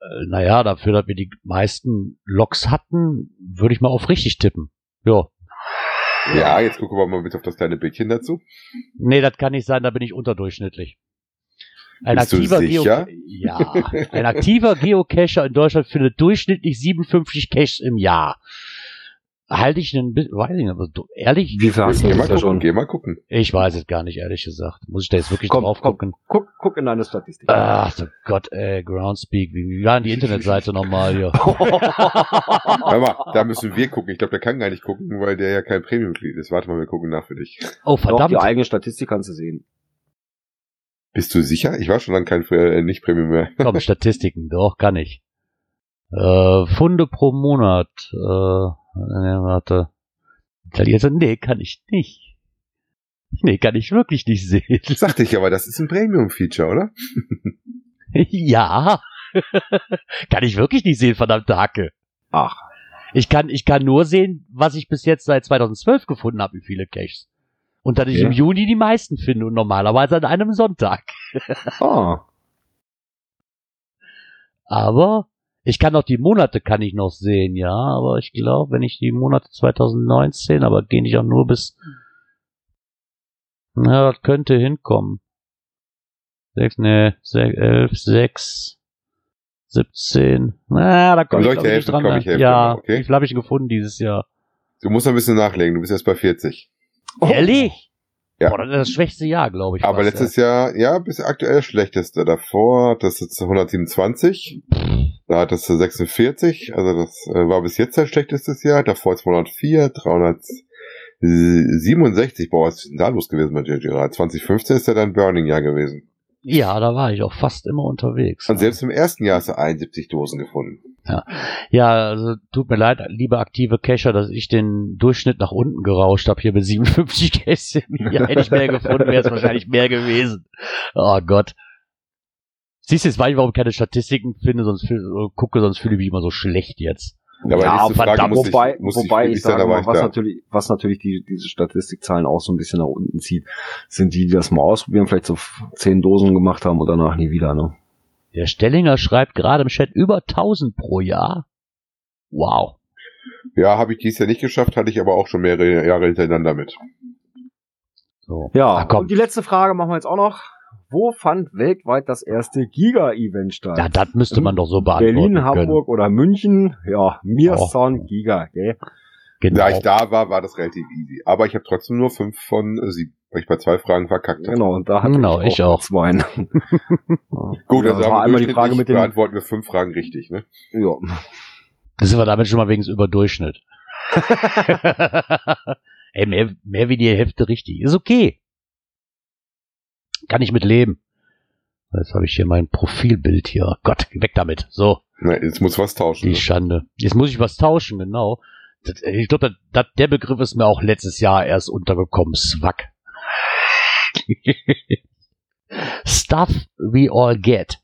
Äh, naja, dafür, dass wir die meisten Logs hatten, würde ich mal auf richtig tippen. Ja. Ja, jetzt gucken wir mal bitte auf das kleine Bildchen dazu. Nee, das kann nicht sein, da bin ich unterdurchschnittlich. Ein Bist aktiver? Geo ja, ein aktiver Geocacher in Deutschland findet durchschnittlich 57 Caches im Jahr. Halte ich einen, bi- weiß ich nicht, aber du, ehrlich, Wie viel hast du Geh mal gucken, schon? geh mal gucken. ich weiß es gar nicht, ehrlich gesagt. Muss ich da jetzt wirklich Komm, drauf komm. gucken? Guck, guck in deine Statistik. Ach so Gott, ey, Groundspeak, wie, wie war denn die Internetseite nochmal hier? Hör mal, da müssen wir gucken. Ich glaube, der kann gar nicht gucken, weil der ja kein Premium-Mitglied ist. Warte mal, wir gucken nach für dich. Oh, Doch, verdammt. die eigene Statistik kannst du sehen. Bist du sicher? Ich war schon lange kein äh, nicht Premium mehr. Komm, Statistiken, doch, kann ich. Äh, Funde pro Monat, äh, ne, warte. Jetzt, nee, kann ich nicht. Nee, kann ich wirklich nicht sehen. Sagte ich aber, das ist ein Premium-Feature, oder? ja. kann ich wirklich nicht sehen, verdammte Hacke. Ach, Ich kann, ich kann nur sehen, was ich bis jetzt seit 2012 gefunden habe, wie viele Caches. Und dass ich Okay. im Juni die meisten finde und normalerweise an einem Sonntag. ah. Aber ich kann auch die Monate kann ich noch sehen, ja. Aber ich glaube, wenn ich die Monate 2019, aber gehen die auch nur bis, na, das könnte hinkommen. Sechs, ne, sech, elf, sechs, 17. Na, da komme ich, ich ich helfen? dran. Komm, ne? ich helfe ja, okay? wie viel habe ich gefunden dieses Jahr? Du musst ein bisschen nachlegen. Du bist jetzt bei 40. Ehrlich? Ja. Boah, das ist das schwächste Jahr, glaube ich. Aber letztes Jahr, ja, bis aktuell das schlechteste. Davor hattest du 127. Da hattest du 46. Also das äh, war bis jetzt dein schlechtestes Jahr. Davor 204, 367. Boah, was ist denn da los gewesen bei JJ? 2015 ist ja dein Burning-Jahr gewesen. Ja, da war ich auch fast immer unterwegs. Und selbst im ersten Jahr hast du 71 Dosen gefunden. Ja, also tut mir leid, liebe aktive Cacher, dass ich den Durchschnitt nach unten gerauscht habe hier mit 57 Caches. Ja, hätte ich mehr gefunden, wäre es wahrscheinlich mehr gewesen. Oh Gott. Siehst du, jetzt weiß ich, warum ich keine Statistiken finde, sonst fühl, gucke, sonst fühle ich mich immer so schlecht jetzt. Ja, aber Frage verdammt, muss ich, wobei, muss wobei ich, ich sage mal, was da. natürlich, was natürlich die, diese Statistikzahlen auch so ein bisschen nach unten zieht, sind die, die das mal ausprobieren, vielleicht so zehn Dosen gemacht haben und danach nie wieder, ne? Der Stellinger schreibt gerade im Chat über 1000 pro Jahr. Wow. Ja, habe ich dies Jahr nicht geschafft, hatte ich aber auch schon mehrere Jahre hintereinander mit. So. Ja, Ach, komm. und die letzte Frage machen wir jetzt auch noch. Wo fand weltweit das erste Giga-Event statt? Ja, das müsste man doch so beantworten Berlin, können. Hamburg oder München? Ja, mir Oh. Sound Giga, gell? Genau. Da ich da war, war das relativ easy. Aber ich habe trotzdem nur fünf von äh, sieben, weil ich bei zwei Fragen verkackt habe. Genau, und da hatte Genau, ich auch. zwei. ja, Gut, Ja, also das haben war wir einmal die Frage mit dem, beantworten wir fünf Fragen richtig, ne? ja. Das sind wir damit schon mal wegen des Überdurchschnitt. Ey, mehr, mehr wie die Hälfte richtig. Ist okay. Kann ich mit leben. Jetzt habe ich hier mein Profilbild hier. Gott, weg damit. So, Na, jetzt muss was tauschen. die Ne? Schande. Jetzt muss ich was tauschen, genau. Das, ich glaube, der Begriff ist mir auch letztes Jahr erst untergekommen. Swag. Stuff we all get.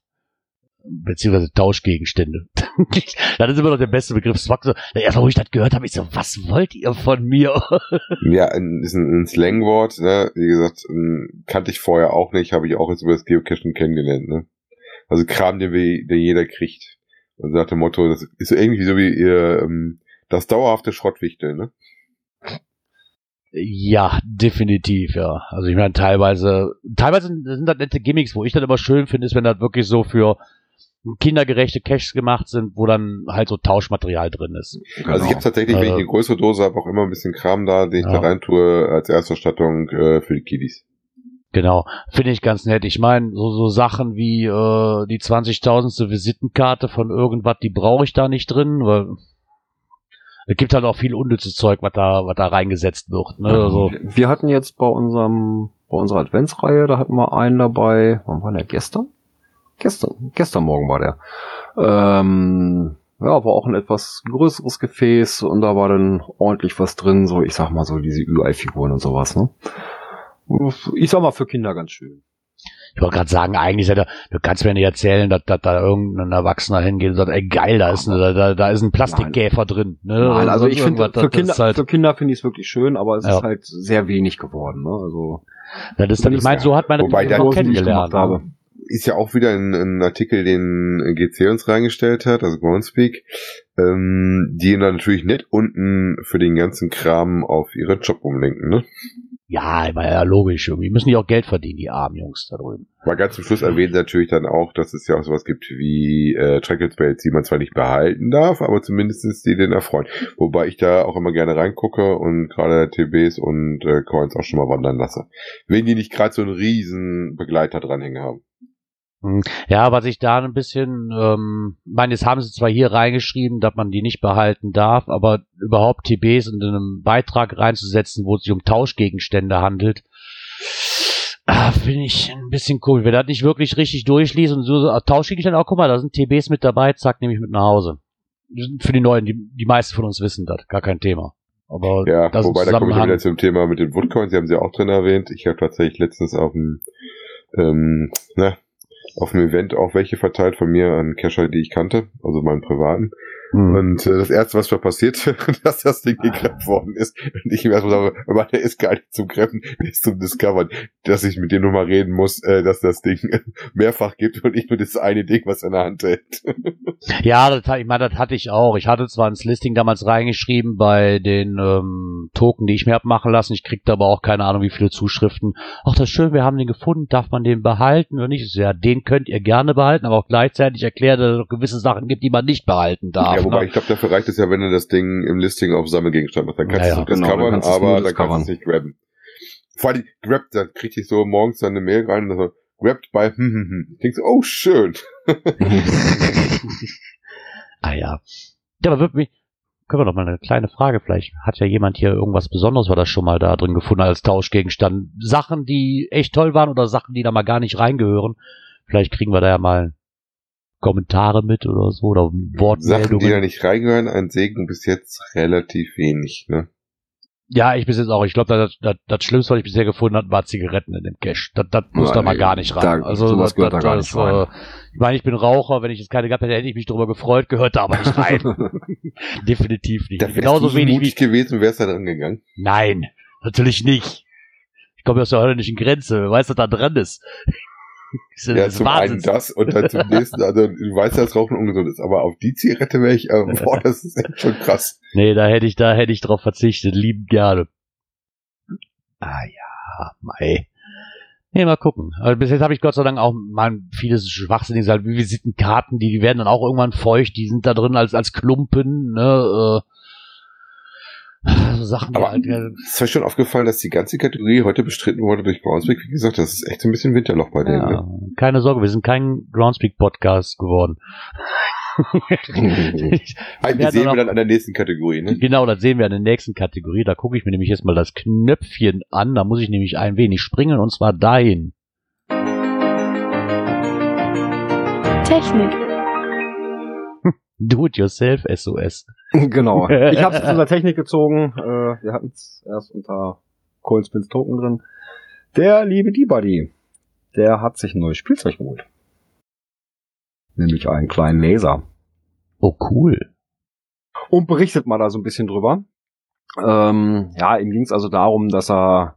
Beziehungsweise Tauschgegenstände. das ist immer noch der beste Begriff. Swag. So, erst wo ich das gehört habe, ich so, was wollt ihr von mir? Ja, ein, ist ein, ein Slangwort, ne? Wie gesagt, kannte ich vorher auch nicht, habe ich auch jetzt über das Geocachen kennengelernt, ne? Also Kram, den, wir, den jeder kriegt. Und nach dem Motto, das ist so irgendwie so wie ihr, ähm, das dauerhafte Schrottwichtel, ne? Ja, definitiv, ja. Also ich meine, teilweise, teilweise sind sind das nette Gimmicks, wo ich das immer schön finde, ist, wenn das wirklich so für kindergerechte Caches gemacht sind, wo dann halt so Tauschmaterial drin ist. Also ich habe tatsächlich, wenn ich Äh, eine größere Dose habe, auch immer ein bisschen Kram da, den ich Ja. da rein tue als Erstausstattung äh, für die Kiddies. Genau, finde ich ganz nett. Ich meine, so, so Sachen wie äh, die 20.000. Visitenkarte von irgendwas, die brauche ich da nicht drin, weil es gibt halt auch viel unnützes Zeug, was da, was da reingesetzt wird. Ne? Also, Wir- Wir hatten jetzt bei unserem, bei unserer Adventsreihe, da hatten wir einen dabei, wann war der gestern? Gestern, gestern Morgen war der. Ähm, ja, war auch ein etwas größeres Gefäß und da war dann ordentlich was drin, so ich sag mal so diese Ü-Ei-Figuren und sowas, ne? Ich sag mal für Kinder ganz schön. ich wollte gerade sagen, eigentlich, hätte, du kannst mir nicht erzählen, dass, dass da irgendein Erwachsener hingeht und sagt, ey geil, da ist, ne, da, da ist ein Plastikkäfer drin. Ne? Nein, also sonst ich finde, für Kinder, halt, für Kinder finde ich es wirklich schön, aber es Ja. ist halt sehr wenig geworden, ne? Also, das ist dann, ich meine, so hat man Wobei das der auch kennengelernt. gemacht habe. Ist ja auch wieder ein, ein Artikel, den GC uns reingestellt hat, also Groundspeak, ähm, die dann natürlich nicht unten für den ganzen Kram auf ihre Job umlenken, ne? Ja, war ja logisch. Irgendwie müssen die auch Geld verdienen, die armen Jungs da drüben. Mal ganz zum Schluss erwähnen sie natürlich dann auch, dass es ja auch sowas gibt wie äh, Trackle-Spells, die man zwar nicht behalten darf, aber zumindestens die den erfreuen. Wobei ich da auch immer gerne reingucke und gerade TBs und äh, Coins auch schon mal wandern lasse. Wenn die nicht gerade so einen riesen Begleiter dranhängen haben. Hm. Ja, was ich da ein bisschen, ähm, meine, jetzt haben sie zwar hier reingeschrieben, dass man die nicht behalten darf, aber überhaupt TBs in einem Beitrag reinzusetzen, wo es sich um Tauschgegenstände handelt, ah, finde ich ein bisschen cool. Wer das nicht wirklich richtig durchliest und so, so Tauschgegenstände, auch guck mal, da sind TBs mit dabei, zack, nehme ich mit nach Hause. Für die Neuen, die, die meisten von uns wissen das, gar kein Thema. Aber Ja, das wobei da komme ich wieder zum Thema mit den Woodcoins, die haben sie auch drin erwähnt. Ich habe tatsächlich letztens auf dem ähm, na, auf dem Event auch welche verteilt von mir an Cacher, die ich kannte, also meinen privaten. Hm. Und äh, das erste, was mir passiert, dass das Ding gekreppt worden ist. Und ich ihm erstmal sage, aber der ist gar nicht zum Kreppen, der ist zum Discovern, dass ich mit dem nur mal reden muss, äh, dass das Ding mehrfach gibt und nicht nur das eine Ding, was er in der Hand hält. Ja, das, ich meine, das hatte ich auch. Ich hatte zwar ins Listing damals reingeschrieben bei den ähm, Token, die ich mir hab machen lassen. Ich kriegte aber auch keine Ahnung, wie viele Zuschriften. Ach, das ist schön, wir haben den gefunden. Darf man den behalten oder nicht? Ich Ja, den könnt ihr gerne behalten, aber auch gleichzeitig erklärt, dass es noch gewisse Sachen gibt, die man nicht behalten darf. ja, wobei ne? ich glaube, dafür reicht es ja, wenn du das Ding im Listing auf Sammelgegenstand machst. Dann kannst Ja, du es Genau, es aber dann kannst du es nicht grabben. Vor allem, grabbt, dann krieg ich so morgens dann eine Mail rein und so, grabbt bei, hm, hm, hm. Ich denk so, oh, schön. Ah ja. Ja, aber würde mich, können wir doch mal eine kleine Frage vielleicht. Hat ja jemand hier irgendwas Besonderes, war das schon mal da drin gefunden als Tauschgegenstand? Sachen, die echt toll waren oder Sachen, die da mal gar nicht reingehören? Vielleicht kriegen wir da ja mal Kommentare mit oder so oder Sachen, die da Wortmeldungen. nicht reingehören, ein Segen bis jetzt relativ wenig, ne? Ja, ich bis jetzt auch. Ich glaube, das, das, das Schlimmste, was ich bisher gefunden habe, war Zigaretten in dem Cash. Das, das muss da mal gar nicht rein. da- also das, gehört das, da gar nicht rein. Äh, ich meine, ich bin Raucher. Wenn ich jetzt keine gehabt hätte, hätte ich mich darüber gefreut. Gehört da aber nicht rein. Definitiv nicht. Da wärst Genauso du so wenig wie mutig gewesen, wärst da dran gegangen. Nein, natürlich nicht. Ich komme aus der holländischen Grenze. Wer weiß, was da dran ist? Ja, das zum Wahnsinns. einen das und dann zum nächsten, also du weißt ja, dass Rauchen ungesund ist, aber auf die Zigarette wäre ich, äh, boah, das ist echt schon krass. Nee, da hätte ich, da hätte ich drauf verzichtet. Lieben gerne. Ah ja, mei. Nee, mal gucken. Also bis jetzt habe ich Gott sei Dank auch mal vieles Schwachsinniges, halt wie Visitenkarten, die, die werden dann auch irgendwann feucht, die sind da drin als, als Klumpen, ne, äh, so Sachen, die Aber halt, ja, ist euch schon aufgefallen, dass die ganze Kategorie heute bestritten wurde durch Brownswick? Wie gesagt, das ist echt so ein bisschen Winterloch bei denen. ja, Ne? keine Sorge, wir sind kein Groundspeak-Podcast geworden. Ein, werden sehen wir dann an der nächsten Kategorie, ne? Genau, das sehen wir in der nächsten Kategorie. Da gucke ich mir nämlich jetzt mal das Knöpfchen an. Da muss ich nämlich ein wenig springen und zwar dahin. Technik. Do it yourself SOS. genau. Ich habe es aus der Technik gezogen. Äh, wir hatten es erst unter Coldspins Token drin. Der liebe D-Buddy, der hat sich ein neues Spielzeug geholt. Nämlich einen kleinen Laser. Oh, cool. Und berichtet mal da so ein bisschen drüber. Ähm, ja, ihm ging es also darum, dass er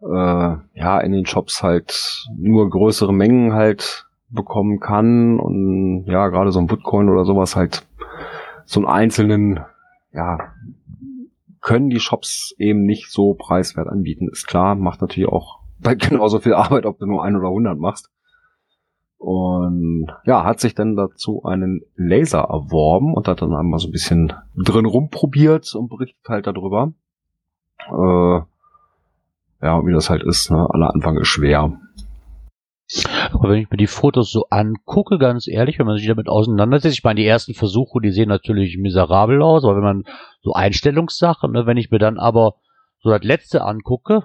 äh, ja in den Shops halt nur größere Mengen halt bekommen kann und ja, gerade so ein Woodcoin oder sowas halt so einen einzelnen, ja, können die Shops eben nicht so preiswert anbieten. Ist klar, macht natürlich auch genauso viel Arbeit, ob du nur ein oder hundert machst. Und ja, hat sich dann dazu einen Laser erworben und hat dann einmal so ein bisschen drin rumprobiert und berichtet halt darüber. Äh, ja, wie das halt ist, ne? Aller Anfang ist schwer. Aber wenn ich mir die Fotos so angucke, ganz ehrlich, wenn man sich damit auseinandersetzt, ich meine, die ersten Versuche, die sehen natürlich miserabel aus, aber wenn man so Einstellungssachen, ne, wenn ich mir dann aber so das letzte angucke,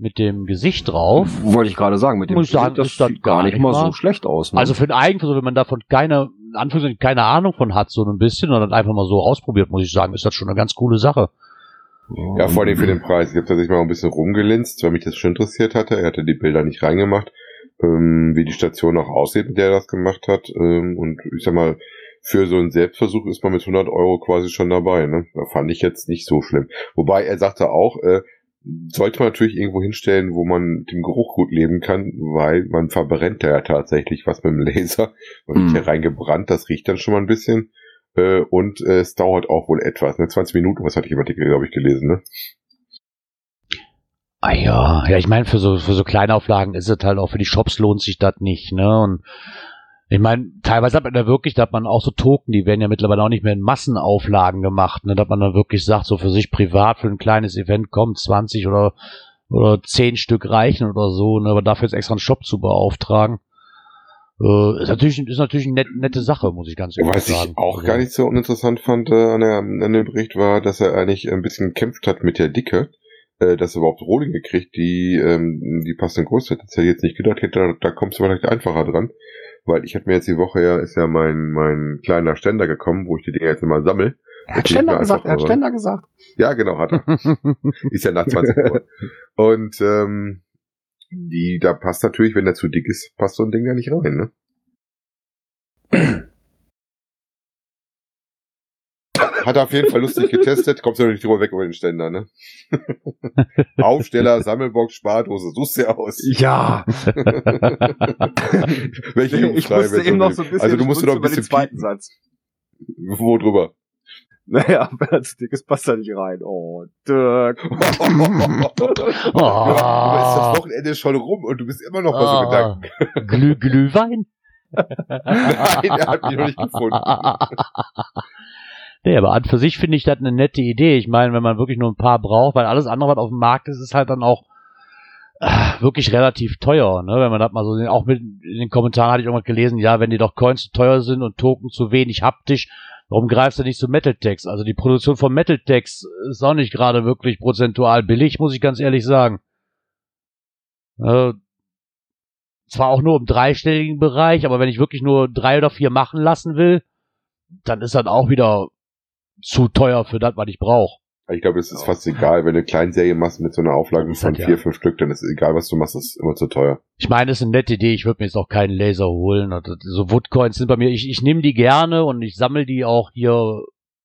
mit dem Gesicht drauf, Wollte ich gerade sagen, mit dem ich sagen, das sieht gar nicht mal so schlecht aus. Ne? Also für einen Eigenversuch, wenn man davon keine, Anführungszeichen keine Ahnung von hat, so ein bisschen, und dann einfach mal so ausprobiert, muss ich sagen, ist das schon eine ganz coole Sache. Ja, vor allem für den Preis. Ich habe tatsächlich mal ein bisschen rumgelinst, weil mich das schon interessiert hatte. Er hatte die Bilder nicht reingemacht, ähm, wie die Station auch aussieht, mit der er das gemacht hat. Ähm, und ich sag mal, für so einen Selbstversuch ist man mit 100 Euro quasi schon dabei. Ne? Da fand ich jetzt nicht so schlimm. Wobei er sagte auch, äh, sollte man natürlich irgendwo hinstellen, wo man dem Geruch gut leben kann, weil man verbrennt ja tatsächlich was mit dem Laser. Und Mhm. hier reingebrannt, das riecht dann schon mal ein bisschen. Äh, und äh, es dauert auch wohl etwas, ne? 20 Minuten, was hatte ich im Artikel, glaube ich, gelesen, ne? Ah ja, ja, ich meine, für so, für so Kleinauflagen ist es halt auch für die Shops lohnt sich das nicht, ne? Und ich meine, teilweise hat man da wirklich, da hat man auch so Token, die werden ja mittlerweile auch nicht mehr in Massenauflagen gemacht, ne? Da hat man dann wirklich sagt, so für sich privat, für ein kleines Event kommt 20 oder, oder 10 Stück reichen oder so, ne? Aber dafür jetzt extra einen Shop zu beauftragen. Äh, ist natürlich, ist natürlich eine net, nette Sache, muss ich ganz ehrlich Was sagen. ich auch Also, gar nicht so uninteressant fand äh, an, der, an dem Bericht war, dass er eigentlich ein bisschen gekämpft hat mit der Dicke, äh, dass er überhaupt Rohlinge kriegt, die ähm, die passende Größe hat. Das hätte ich jetzt nicht gedacht, hätte, da, da kommst du vielleicht einfacher dran. Weil ich habe mir jetzt die Woche ja, ist ja mein, mein kleiner Ständer gekommen, wo ich die Dinger jetzt immer sammel. Er hat Ständer gesagt, er hat Ständer gesagt. Ja, genau, hat er. ist ja nach 20 Uhr. Und ähm, die, da passt natürlich, wenn der zu dick ist, passt so ein Ding ja nicht rein, ne? Hat er auf jeden Fall lustig getestet, kommst du nicht drüber weg über den Ständer, ne? Aufsteller, Sammelbox, Spardose, suchst du aus. Ja. Welche ich Jugendschreibe musste eben noch so ein bisschen, Also du ich musst doch ein über den bisschen zweiten. Satz. Wo drüber? Naja, wenn er zu dick ist, passt er nicht rein. Oh, Dirk. Oh. Aber ist das Wochenende schon rum und du bist immer noch bei so Ah. Gedanken. Glüh, Glühwein? Nein, er hat mich noch nicht gefunden. nee, aber an für sich finde ich das eine nette Idee. Ich meine, wenn man wirklich nur ein paar braucht, weil alles andere, was auf dem Markt ist, ist halt dann auch ah, wirklich relativ teuer, ne? Wenn man das mal so sieht. Auch mit in den Kommentaren hatte ich irgendwas gelesen, ja, wenn die doch Coins zu teuer sind und Token zu wenig haptisch, warum greifst du nicht zu Metal-Text? Also die Produktion von Metal-Text ist auch nicht gerade wirklich prozentual billig, muss ich ganz ehrlich sagen. Äh, zwar auch nur im dreistelligen Bereich, aber wenn ich wirklich nur drei oder vier machen lassen will, dann ist das auch wieder zu teuer für das, was ich brauche. Ich glaube, es ist fast egal, wenn du eine Kleinserie machst mit so einer Auflage von das ja. vier, fünf Stück, dann ist egal, was du machst, ist immer zu teuer. Ich meine, es ist eine nette Idee. Ich würde mir jetzt auch keinen Laser holen. Also, So Woodcoins sind bei mir. Ich, ich nehme die gerne und ich sammle die auch hier,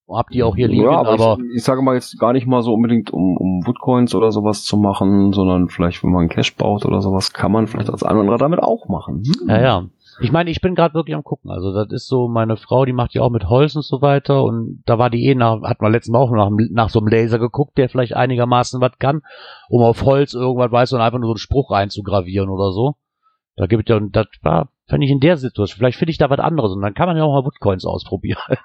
hab die auch hier liegen, ja, aber, aber, ich, ich sage mal jetzt gar nicht mal so unbedingt, um, um Woodcoins oder sowas zu machen, sondern vielleicht, wenn man Cash baut oder sowas, kann man vielleicht als anderer damit auch machen. Hm? ja, ja. Ich meine, ich bin gerade wirklich am gucken. Also das ist so, meine Frau, die macht ja auch mit Holz und so weiter und da war die eh nach, hat man letztes Mal auch nach, nach so einem Laser geguckt, der vielleicht einigermaßen was kann, um auf Holz irgendwas, weißt du, und einfach nur so einen Spruch einzugravieren oder so. Da gibt ja, und das war, fände ich in der Situation, vielleicht finde ich da was anderes und dann kann man ja auch mal Woodcoins ausprobieren. ja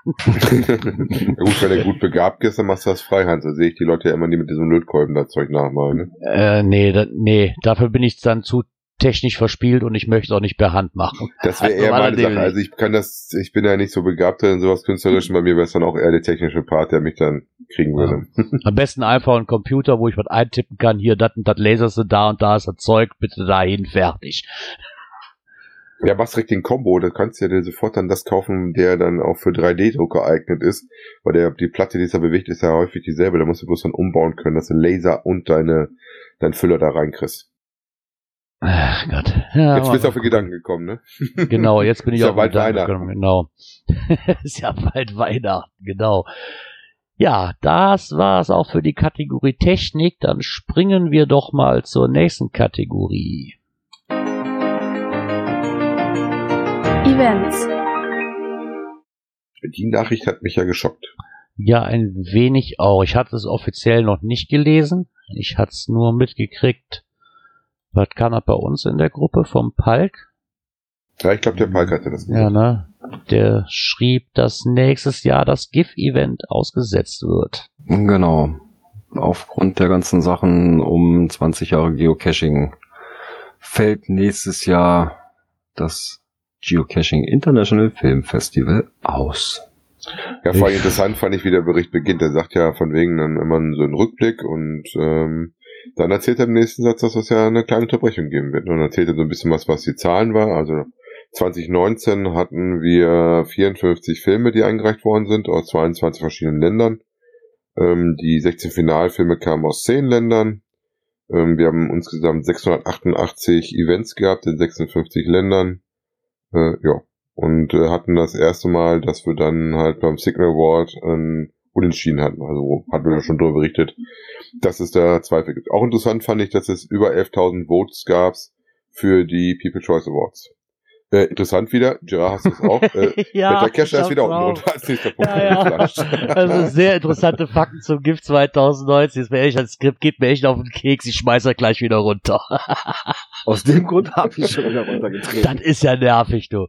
gut, wenn du gut begabt bist, dann machst du das Freihand. Da sehe ich die Leute ja immer nie mit diesem Lötkolben das Zeug nachmalen. Ne? Äh, nee, da, nee, dafür bin ich dann zu technisch verspielt und ich möchte es auch nicht per Hand machen. Das wäre Also eher meine Sache. Also ich kann das, ich bin ja nicht so begabt in sowas Künstlerischen. Bei mir wäre es dann auch eher der technische Part, der mich dann kriegen würde. Am besten einfach ein Computer, wo ich was eintippen kann, hier, das und das Laserst du da und da ist das Zeug, bitte dahin, fertig. Ja, machst direkt den Combo, da kannst du ja dir sofort dann das kaufen, der dann auch für 3D-Druck geeignet ist, weil der, die Platte, die es da bewegt, ist ja häufig dieselbe, da musst du bloß dann umbauen können, dass du Laser und deine, dein Füller da reinkriegst. Ach Gott. Ja, Jetzt bist du auf den Gedanken gekommen, ne? Genau, jetzt bin ich Ist ja auf bald den Gedanken gekommen, Genau. ist ja bald Weihnachten, genau. Ja, das war's auch für die Kategorie Technik. Dann springen wir doch mal zur nächsten Kategorie. Events. Die Nachricht hat mich ja geschockt. Ja, ein wenig auch. Ich hatte es offiziell noch nicht gelesen. Ich hatte es nur mitgekriegt. Was kam das bei uns in der Gruppe vom Palk? Ja, ich glaube, der Palk hatte das Ja, ne? Der schrieb, dass nächstes Jahr das GIF-Event ausgesetzt wird. Genau. Aufgrund der ganzen Sachen um 20 Jahre Geocaching fällt nächstes Jahr das Geocaching International Film Festival aus. Ja, vor allem interessant fand ich, wie der Bericht beginnt. Er sagt ja von wegen dann immer so einen Rückblick und ähm, dann erzählt er im nächsten Satz, dass es ja eine kleine Unterbrechung geben wird. Und erzählt er so ein bisschen was, was die Zahlen war. Also 2019 hatten wir 54 Filme, die eingereicht worden sind aus 22 verschiedenen Ländern. Ähm, die 16 Finalfilme kamen aus 10 Ländern. Ähm, wir haben insgesamt 688 Events gehabt in 56 Ländern. Äh, ja, und äh, hatten das erste Mal, dass wir dann halt beim Signal Award ein Unentschieden hatten. Also hatten wir ja schon darüber berichtet, dass es da Zweifel gibt. Auch interessant fand ich, dass es über 11.000 Votes gab für die People Choice Awards. Äh, interessant wieder, Gerard hast du es auch. Äh, ja, der Kescher ist wieder unten auch. runter als nächster Punkt. Ja, ja. Also sehr interessante Fakten zum GIF 2019. Das, mir echt, das Skript geht mir echt auf den Keks. Ich schmeiß er gleich wieder runter. Aus dem Grund habe ich schon wieder runtergetreten. das ist ja nervig, du.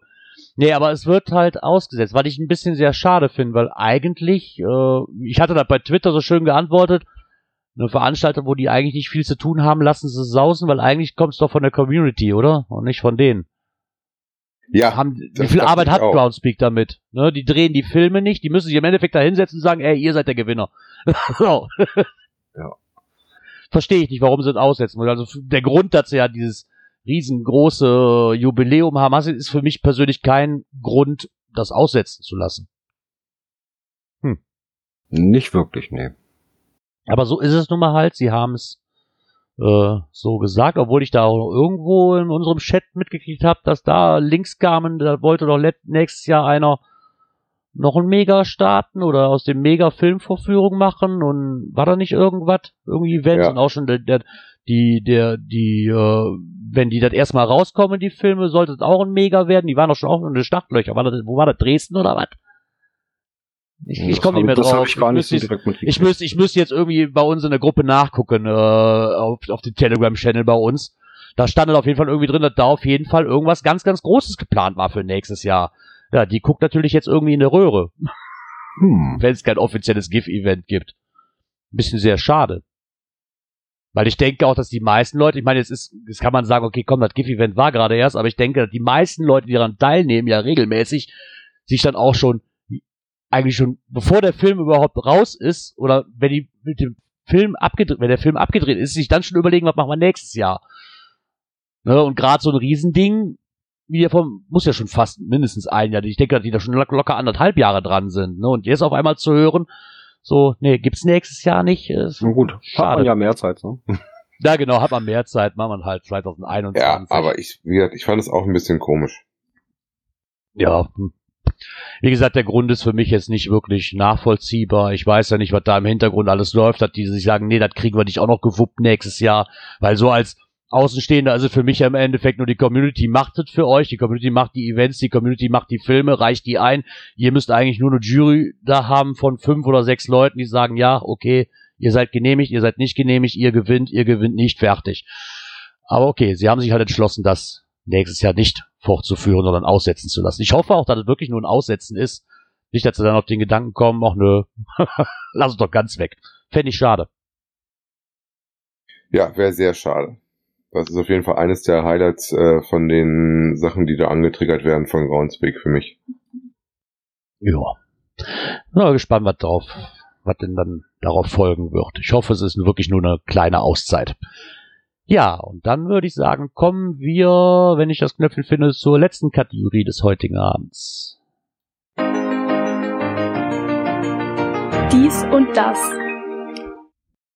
Nee, aber es wird halt ausgesetzt, was ich ein bisschen sehr schade finde, weil eigentlich, äh, ich hatte da bei Twitter so schön geantwortet, eine Veranstaltung, wo die eigentlich nicht viel zu tun haben, lassen sie sausen, weil eigentlich kommt es doch von der Community, oder? Und nicht von denen. Ja, haben, wie das viel Arbeit hat auch. Groundspeak damit? Ne, die drehen die Filme nicht, die müssen sich im Endeffekt da hinsetzen und sagen, ey, ihr seid der Gewinner. so. Ja. Verstehe ich nicht, warum sie es aussetzen wollen. Also der Grund, dass sie ja dieses riesengroße Jubiläum haben, hast, ist für mich persönlich kein Grund, das aussetzen zu lassen. Nicht wirklich, nee. Aber so ist es nun mal halt. Sie haben es äh, so gesagt, obwohl ich da auch irgendwo in unserem Chat mitgekriegt habe, dass da Links kamen, da wollte doch nächstes Jahr einer noch ein Mega starten oder aus dem Mega Filmvorführung machen und war da nicht irgendwas? Irgendwie Events Ja. und auch schon der, der die, der, die, äh, wenn die das erstmal rauskommen, die Filme, sollte es auch ein Mega werden. Die waren doch schon auch in den Startlöcher. War das, wo war das? Dresden oder was? Ich, ich komme nicht mehr drauf. ich so müsste- ich müsste, ich müsste jetzt irgendwie bei uns in der Gruppe nachgucken, äh, auf, auf dem Telegram-Channel bei uns. Da stand auf jeden Fall irgendwie drin, dass da auf jeden Fall irgendwas ganz, ganz Großes geplant war für nächstes Jahr. Ja, die guckt natürlich jetzt irgendwie in der Röhre, hm. wenn es kein offizielles GIF-Event gibt. Ein bisschen sehr schade. Weil ich denke auch, dass die meisten Leute, ich meine, jetzt ist, jetzt kann man sagen, okay, komm, das GIF-Event war gerade erst, aber ich denke, dass die meisten Leute, die daran teilnehmen, ja regelmäßig, sich dann auch schon, eigentlich schon, bevor der Film überhaupt raus ist, oder wenn die mit dem Film abgedreht, wenn der Film abgedreht ist, sich dann schon überlegen, was machen wir nächstes Jahr. Ne, und gerade so ein Riesending, wie vom, muss ja schon fast mindestens ein Jahr, ich denke, dass die da schon lock- locker anderthalb Jahre dran sind, ne, und jetzt auf einmal zu hören, so, nee, gibt's nächstes Jahr nicht, ist, Na gut, hat Schade. man ja mehr Zeit, ne? ja, genau, hat man mehr Zeit, machen wir halt 2021. Ja, aber ich, wie gesagt, ich fand es auch ein bisschen komisch. Ja. hm. Wie gesagt, der Grund ist für mich jetzt nicht wirklich nachvollziehbar. Ich weiß ja nicht, was da im Hintergrund alles läuft, dass die sich sagen, nee, das kriegen wir nicht auch noch gewuppt nächstes Jahr. Weil so als Außenstehender, also für mich ja im Endeffekt nur die Community macht es für euch, die Community macht die Events, die Community macht die Filme, reicht die ein. Ihr müsst eigentlich nur eine Jury da haben von fünf oder sechs Leuten, die sagen, ja, okay, ihr seid genehmigt, ihr seid nicht genehmigt, ihr gewinnt, ihr gewinnt nicht, fertig. Aber okay, sie haben sich halt entschlossen, das nächstes Jahr nicht fortzuführen, sondern aussetzen zu lassen. Ich hoffe auch, dass es wirklich nur ein Aussetzen ist. Nicht, dass sie dann auf den Gedanken kommen, ach nö, lass es doch ganz weg. Fände ich schade. Ja, wäre sehr schade. Das ist auf jeden Fall eines der Highlights äh, von den Sachen, die da angetriggert werden von Groundspeak für mich. Ja. Mal gespannt, was drauf, was denn dann darauf folgen wird. Ich hoffe, es ist wirklich nur eine kleine Auszeit. Ja, und dann würde ich sagen, kommen wir, wenn ich das Knöpfchen finde, zur letzten Kategorie des heutigen Abends. Dies und das.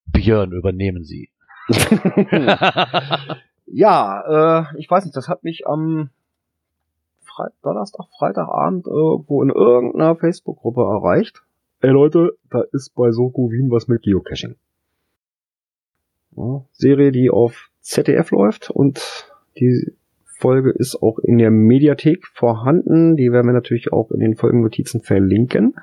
Björn, übernehmen Sie. ja, äh, ich weiß nicht, das hat mich am Fre Donnerstag, Freitagabend irgendwo in irgendeiner Facebook-Gruppe erreicht. Ey Leute, da ist bei Soko Wien was mit Geocaching. Ja, Serie, die auf ZDF läuft und die Folge ist auch in der Mediathek vorhanden. Die werden wir natürlich auch in den Folgennotizen verlinken.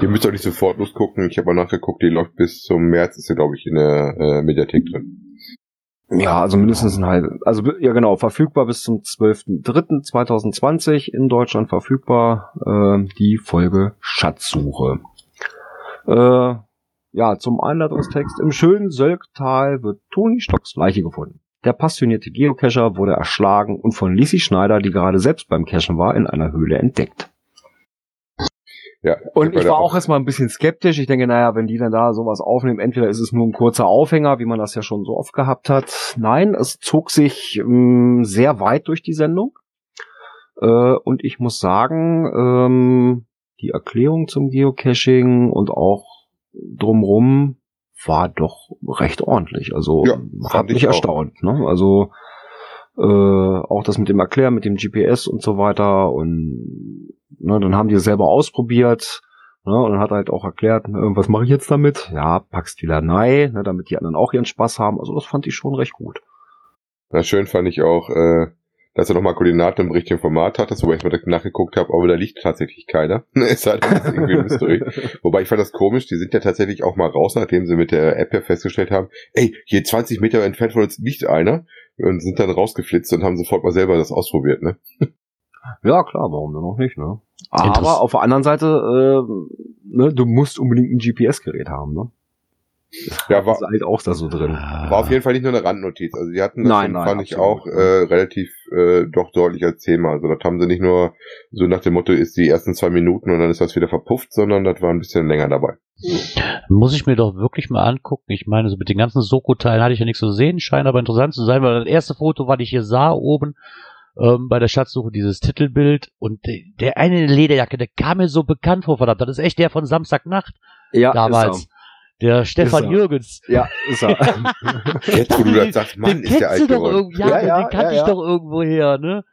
Ihr müsst auch nicht sofort losgucken. Ich habe mal nachgeguckt, die läuft bis zum März, ist sie, glaube ich, in der äh, Mediathek drin. Ja, also mindestens ein halbes. Also ja genau, verfügbar bis zum 12.03.2020 in Deutschland verfügbar. Äh, die Folge Schatzsuche. Äh, ja, zum Einladungstext. Im schönen Sölktal wird Toni Stocks Leiche gefunden. Der passionierte Geocacher wurde erschlagen und von Lisi Schneider, die gerade selbst beim Cachen war, in einer Höhle entdeckt. Ja, Und ich war auch erstmal ein bisschen skeptisch. Ich denke, naja, wenn die dann da sowas aufnehmen, entweder ist es nur ein kurzer Aufhänger, wie man das ja schon so oft gehabt hat. Nein, es zog sich ähm, sehr weit durch die Sendung. Äh, und ich muss sagen, ähm, die Erklärung zum Geocaching und auch drumrum war doch recht ordentlich. Also Ja, hat mich erstaunt. Ne? Also äh, auch das mit dem Erklären, mit dem GPS und so weiter. Und ne, dann haben die es selber ausprobiert. Ne, und dann hat er halt auch erklärt, ne, was mache ich jetzt damit? Ja, packst wieder nein, ne, damit die anderen auch ihren Spaß haben. Also das fand ich schon recht gut. Na, schön fand ich auch, äh, dass er nochmal Koordinaten im richtigen Format hat, wobei ich mal nachgeguckt habe, aber da liegt tatsächlich keiner. ist halt irgendwie ein Mystery. Wobei ich fand das komisch, die sind ja tatsächlich auch mal raus, nachdem sie mit der App ja festgestellt haben, ey, hier 20 Meter entfernt von uns liegt einer und sind dann rausgeflitzt und haben sofort mal selber das ausprobiert, ne? Ja, klar, warum denn auch nicht, ne? Aber auf der anderen Seite, äh, ne, du musst unbedingt ein GPS-Gerät haben, ne? Ja, war, ist halt auch da so drin. war auf jeden Fall nicht nur eine Randnotiz. Also die hatten das Nein, nein, fand ich auch äh, relativ äh, doch deutlich als Thema. Also das haben sie nicht nur so nach dem Motto, ist die ersten zwei Minuten und dann ist das wieder verpufft, sondern das war ein bisschen länger dabei. Muss ich mir doch wirklich mal angucken. Ich meine, so mit den ganzen Soko-Teilen hatte ich ja nichts zu sehen, scheint aber interessant zu sein, weil das erste Foto, was ich hier sah, oben ähm, bei der Schatzsuche, dieses Titelbild und der, der eine in der Lederjacke, der kam mir so bekannt vor, verdammt. Das ist echt der von Samstagnacht Ja, damals. Der Stefan. Jürgens. Ist. Ja, ist er. Jetzt, wo du das sagst, Mann, den ist der alt geworden. ja, Ja, ja, den kannte ja, ich ja. doch irgendwo her, ne?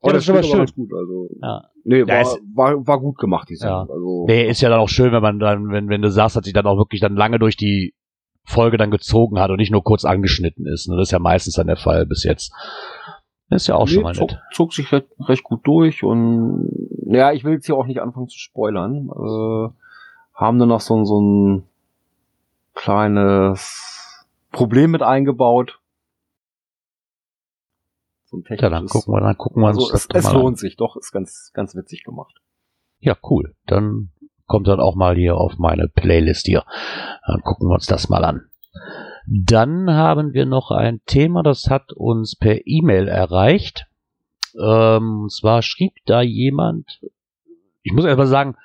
Oh, Ja, das ist aber schön. ganz gut, also. Ja. Nee, Ja, war, es- war, war gut gemacht, die Ja. Sendung. Also, Nee, ist ja dann auch schön, wenn man dann, wenn, wenn du sagst, dass sich dann auch wirklich dann lange durch die Folge dann gezogen hat und nicht nur kurz angeschnitten ist. Ne? Das ist ja meistens dann der Fall bis jetzt. Ist ja auch schon nee, mal zog, nett. zog sich recht, recht gut durch und ja, ich will jetzt hier auch nicht anfangen zu spoilern. Äh, haben dann noch so, ein- so ein kleines Problem mit eingebaut. So ein Ja, dann gucken wir, dann gucken wir uns also das es, es mal an. lohnt sich, doch, ist ganz, ganz witzig gemacht. Ja, cool. Dann kommt dann auch mal hier auf meine Playlist hier. Dann gucken wir uns das mal an. Dann haben wir noch ein Thema, das hat uns per E-Mail erreicht. Ähm, und zwar schrieb da jemand, ich muss erstmal sagen,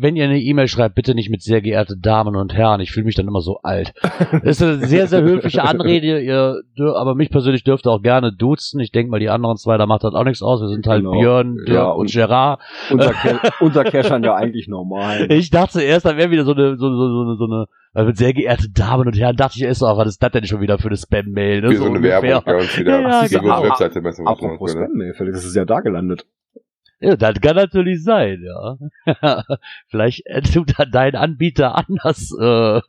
wenn ihr eine E-Mail schreibt, bitte nicht mit sehr geehrte Damen und Herren. Ich fühle mich dann immer so alt. Das ist eine sehr, sehr höfliche Anrede. Ihr aber mich persönlich dürft ihr auch gerne duzen. Ich denke mal, die anderen zwei, da macht das auch nichts aus. Wir sind halt Genau. Björn, Dirk Ja, und und- Gerard. Unser, Ke unser Cashern ja eigentlich normal. Ich dachte erst, da wäre wieder so eine, so, so, so, eine- so eine, also mit sehr geehrte Damen und Herren, dachte ich erst, oh, was ist das denn schon wieder für eine Spam-Mail? Ne? Wie so eine Werbung bei uns wieder. Ja, ja, die genau. Apropos. Spam-Mail, vielleicht ist es ja da gelandet. Ja, das kann natürlich sein, ja. Vielleicht tut da dein Anbieter anders äh,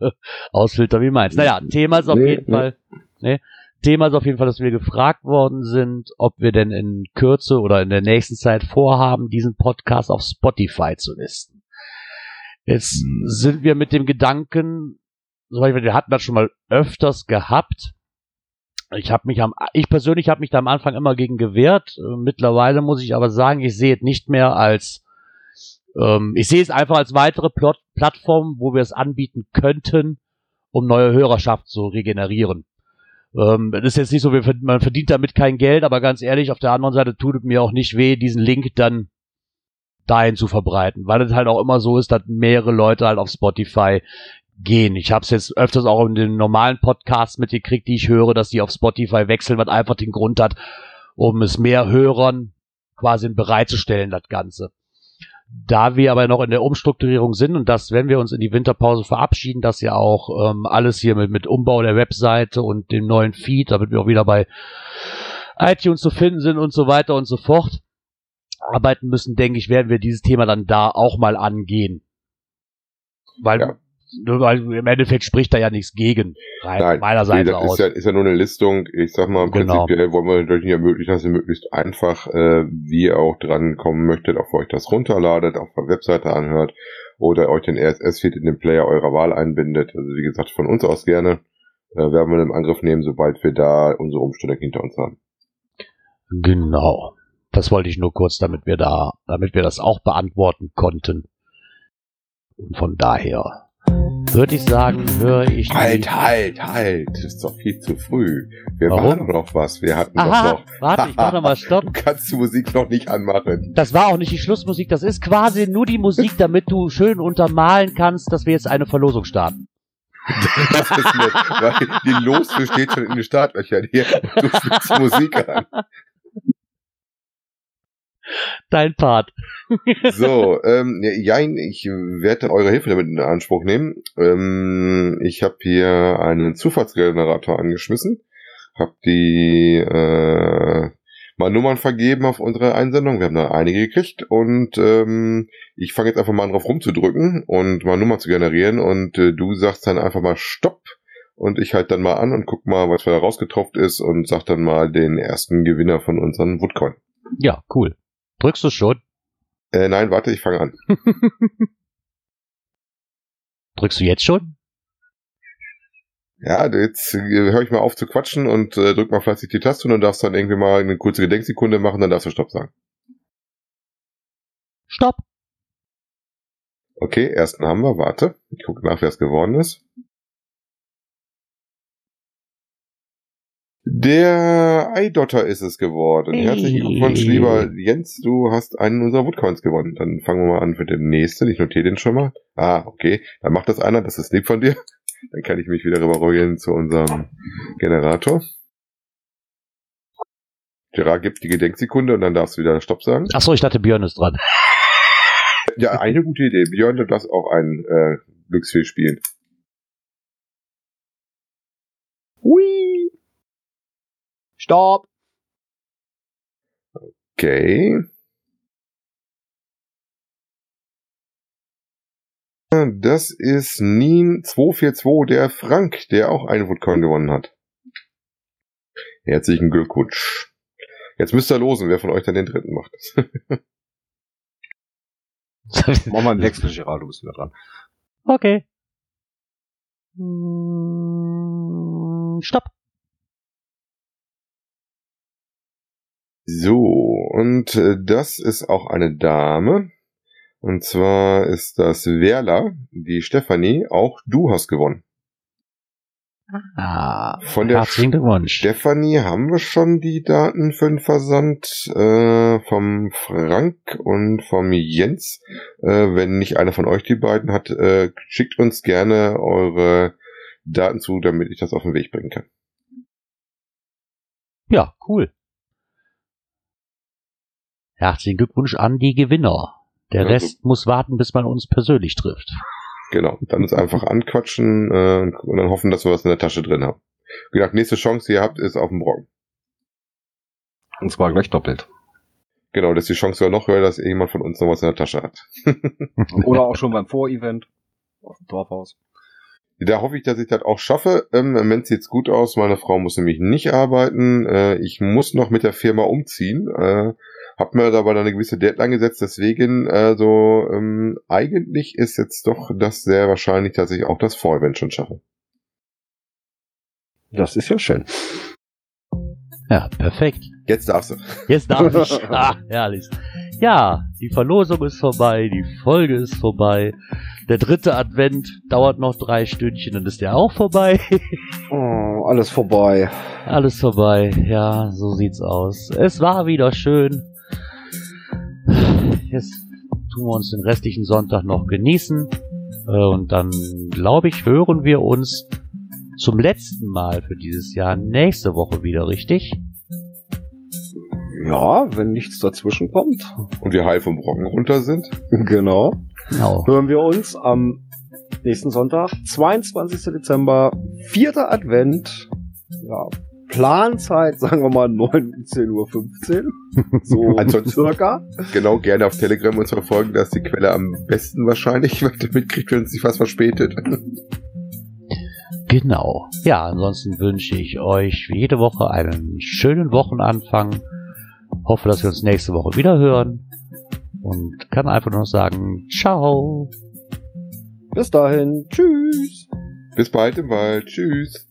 ausfiltern wie meins. Naja, Thema ist auf Nee, jeden nee. Fall, ne? Thema ist auf jeden Fall, dass wir gefragt worden sind, ob wir denn in Kürze oder in der nächsten Zeit vorhaben, diesen Podcast auf Spotify zu listen. Jetzt Hm. sind wir mit dem Gedanken, soweit wir hatten das schon mal öfters gehabt. Ich habe mich am, ich persönlich habe mich da am Anfang immer gegen gewehrt. Mittlerweile muss ich aber sagen, ich sehe es nicht mehr als, ähm, ich sehe es einfach als weitere Plot Plattform, wo wir es anbieten könnten, um neue Hörerschaft zu regenerieren. Ähm, das ist jetzt nicht so, man verdient damit kein Geld, aber ganz ehrlich, auf der anderen Seite tut es mir auch nicht weh, diesen Link dann dahin zu verbreiten, weil es halt auch immer so ist, dass mehrere Leute halt auf Spotify gehen. Ich habe es jetzt öfters auch in den normalen Podcasts mitgekriegt, die ich höre, dass die auf Spotify wechseln, was einfach den Grund hat, um es mehr Hörern quasi bereitzustellen, das Ganze. Da wir aber noch in der Umstrukturierung sind und dass, wenn wir uns in die Winterpause verabschieden, dass ja auch ähm, alles hier mit, mit Umbau der Webseite und dem neuen Feed, damit wir auch wieder bei iTunes zu finden sind und so weiter und so fort, arbeiten müssen, denke ich, werden wir dieses Thema dann da auch mal angehen. Weil, Ja. Weil im Endeffekt spricht da ja nichts gegen, rein Nein, meiner nee, das aus. ist ja, ist ja nur eine Listung. Ich sag mal, Genau. prinzipiell wollen wir natürlich ermöglichen, dass ihr möglichst einfach, äh, wie ihr auch dran kommen möchtet, auch für euch das runterladet, auf der Webseite anhört oder euch den RSS-Feed in den Player eurer Wahl einbindet. Also wie gesagt, von uns aus gerne. Äh, werden wir in Angriff nehmen, sobald wir da unsere Umstellung hinter uns haben. Genau. Das wollte ich nur kurz, damit wir da, damit wir das auch beantworten konnten. Und von daher würde ich sagen, höre ich Halt, halt, halt. Das ist doch viel zu früh. Wir Warum? waren doch noch was. Wir hatten doch Aha, noch. warte, ich mach noch mal Stopp. Du kannst die Musik noch nicht anmachen. Das war auch nicht die Schlussmusik, das ist quasi nur die Musik, damit du schön untermalen kannst, dass wir jetzt eine Verlosung starten. Das ist nett, weil die Losfe steht schon in den Startlöchern hier. Du spielst die Musik an. Dein Part. So, ähm, ja, ich werde eure Hilfe damit in Anspruch nehmen. Ähm, ich habe hier einen Zufallsgenerator angeschmissen, habe die äh, mal Nummern vergeben auf unsere Einsendung. Wir haben da einige gekriegt und ähm, ich fange jetzt einfach mal an drauf rumzudrücken und mal Nummern zu generieren und äh, du sagst dann einfach mal Stopp Und ich halt dann mal an und guck mal, was da rausgetropft ist und sag dann mal den ersten Gewinner von unseren Woodcoin. Ja, cool. Drückst du schon? Äh, nein, warte, ich fange an. Drückst du jetzt schon? Ja, jetzt äh, höre ich mal auf zu quatschen und äh, drück mal fleißig die Taste und dann darfst du dann irgendwie mal eine kurze Gedenksekunde machen, dann darfst du Stopp sagen. Stopp. Okay, ersten haben wir, warte. Ich gucke nach, wer es geworden ist. Der Eidotter ist es geworden. Hey. Herzlichen Glückwunsch, lieber Jens. Du hast einen unserer Woodcoins gewonnen. Dann fangen wir mal an mit dem nächsten. Ich notiere den schon mal. Ah, okay. Dann macht das einer. Das ist lieb von dir. Dann kann ich mich wieder rüberrollen zu unserem Generator. Gerard gibt die Gedenksekunde und dann darfst du wieder Stopp sagen. Achso, ich dachte, Björn ist dran. Ja, eine gute Idee. Björn, du darfst auch ein äh, Glücksspiel spielen. Stopp. Okay. Das ist Nien242, der Frank, der auch einen Woodcoin gewonnen hat. Herzlichen Glückwunsch. Jetzt müsst ihr losen, wer von euch dann den dritten macht. Mach mal einen Wechsel, Gerard, du bist wieder dran. okay. Hm, Stopp. So, und äh, das ist auch eine Dame. Und zwar ist das Werla, die Stefanie. Auch du hast gewonnen. Ah, Von der. Stefanie haben wir schon die Daten für den Versand äh, vom Frank und vom Jens. Äh, wenn nicht einer von euch die beiden hat, äh, schickt uns gerne eure Daten zu, damit ich das auf den Weg bringen kann. Ja, cool. Herzlichen Glückwunsch an die Gewinner. Der Ja, Rest muss warten, bis man uns persönlich trifft. Genau, dann uns einfach anquatschen äh, und dann hoffen, dass wir was in der Tasche drin haben. Wie gesagt, nächste Chance, die ihr habt, ist auf dem Brocken. Und zwar gleich doppelt. Genau, das ist die Chance ja noch höher, dass jemand von uns noch was in der Tasche hat. Oder auch schon beim Vorevent. Auf dem Dorfhaus. Da hoffe ich, dass ich das auch schaffe. Ähm, Im Moment sieht's gut aus. Meine Frau muss nämlich nicht arbeiten. Äh, ich muss noch mit der Firma umziehen. Äh, hab mir dabei eine gewisse Deadline gesetzt. Deswegen, also ähm, eigentlich ist jetzt doch das sehr wahrscheinlich, dass ich auch das Vorevent schon schaffe. Das ist ja schön. Ja, perfekt. Jetzt darfst du. Jetzt darf ich. Ah, herrlich. Ja, die Verlosung ist vorbei, die Folge ist vorbei. Der dritte Advent dauert noch drei Stündchen, dann ist der auch vorbei. Oh, alles vorbei. Alles vorbei. Ja, so sieht's aus. Es war wieder schön. Jetzt tun wir uns den restlichen Sonntag noch genießen. Äh, Und dann, glaube ich, hören wir uns zum letzten Mal für dieses Jahr nächste Woche wieder, richtig? Ja, wenn nichts dazwischen kommt. Und wir heil vom Brocken runter sind. Genau. Genau. Hören wir uns am nächsten Sonntag, 22. Dezember, vierter Advent. Ja, Planzeit, sagen wir mal 19.15 Uhr. So Ansonsten- circa. Genau, gerne auf Telegram uns verfolgen. Da ist die Quelle am besten wahrscheinlich, weil ihr mitkriegt, wenn es sich was verspätet. Genau. Ja, ansonsten wünsche ich euch wie jede Woche einen schönen Wochenanfang. Hoffe, dass wir uns nächste Woche wieder hören. Und kann einfach nur noch sagen, ciao. Bis dahin. Tschüss. Bis bald im Wald. Tschüss.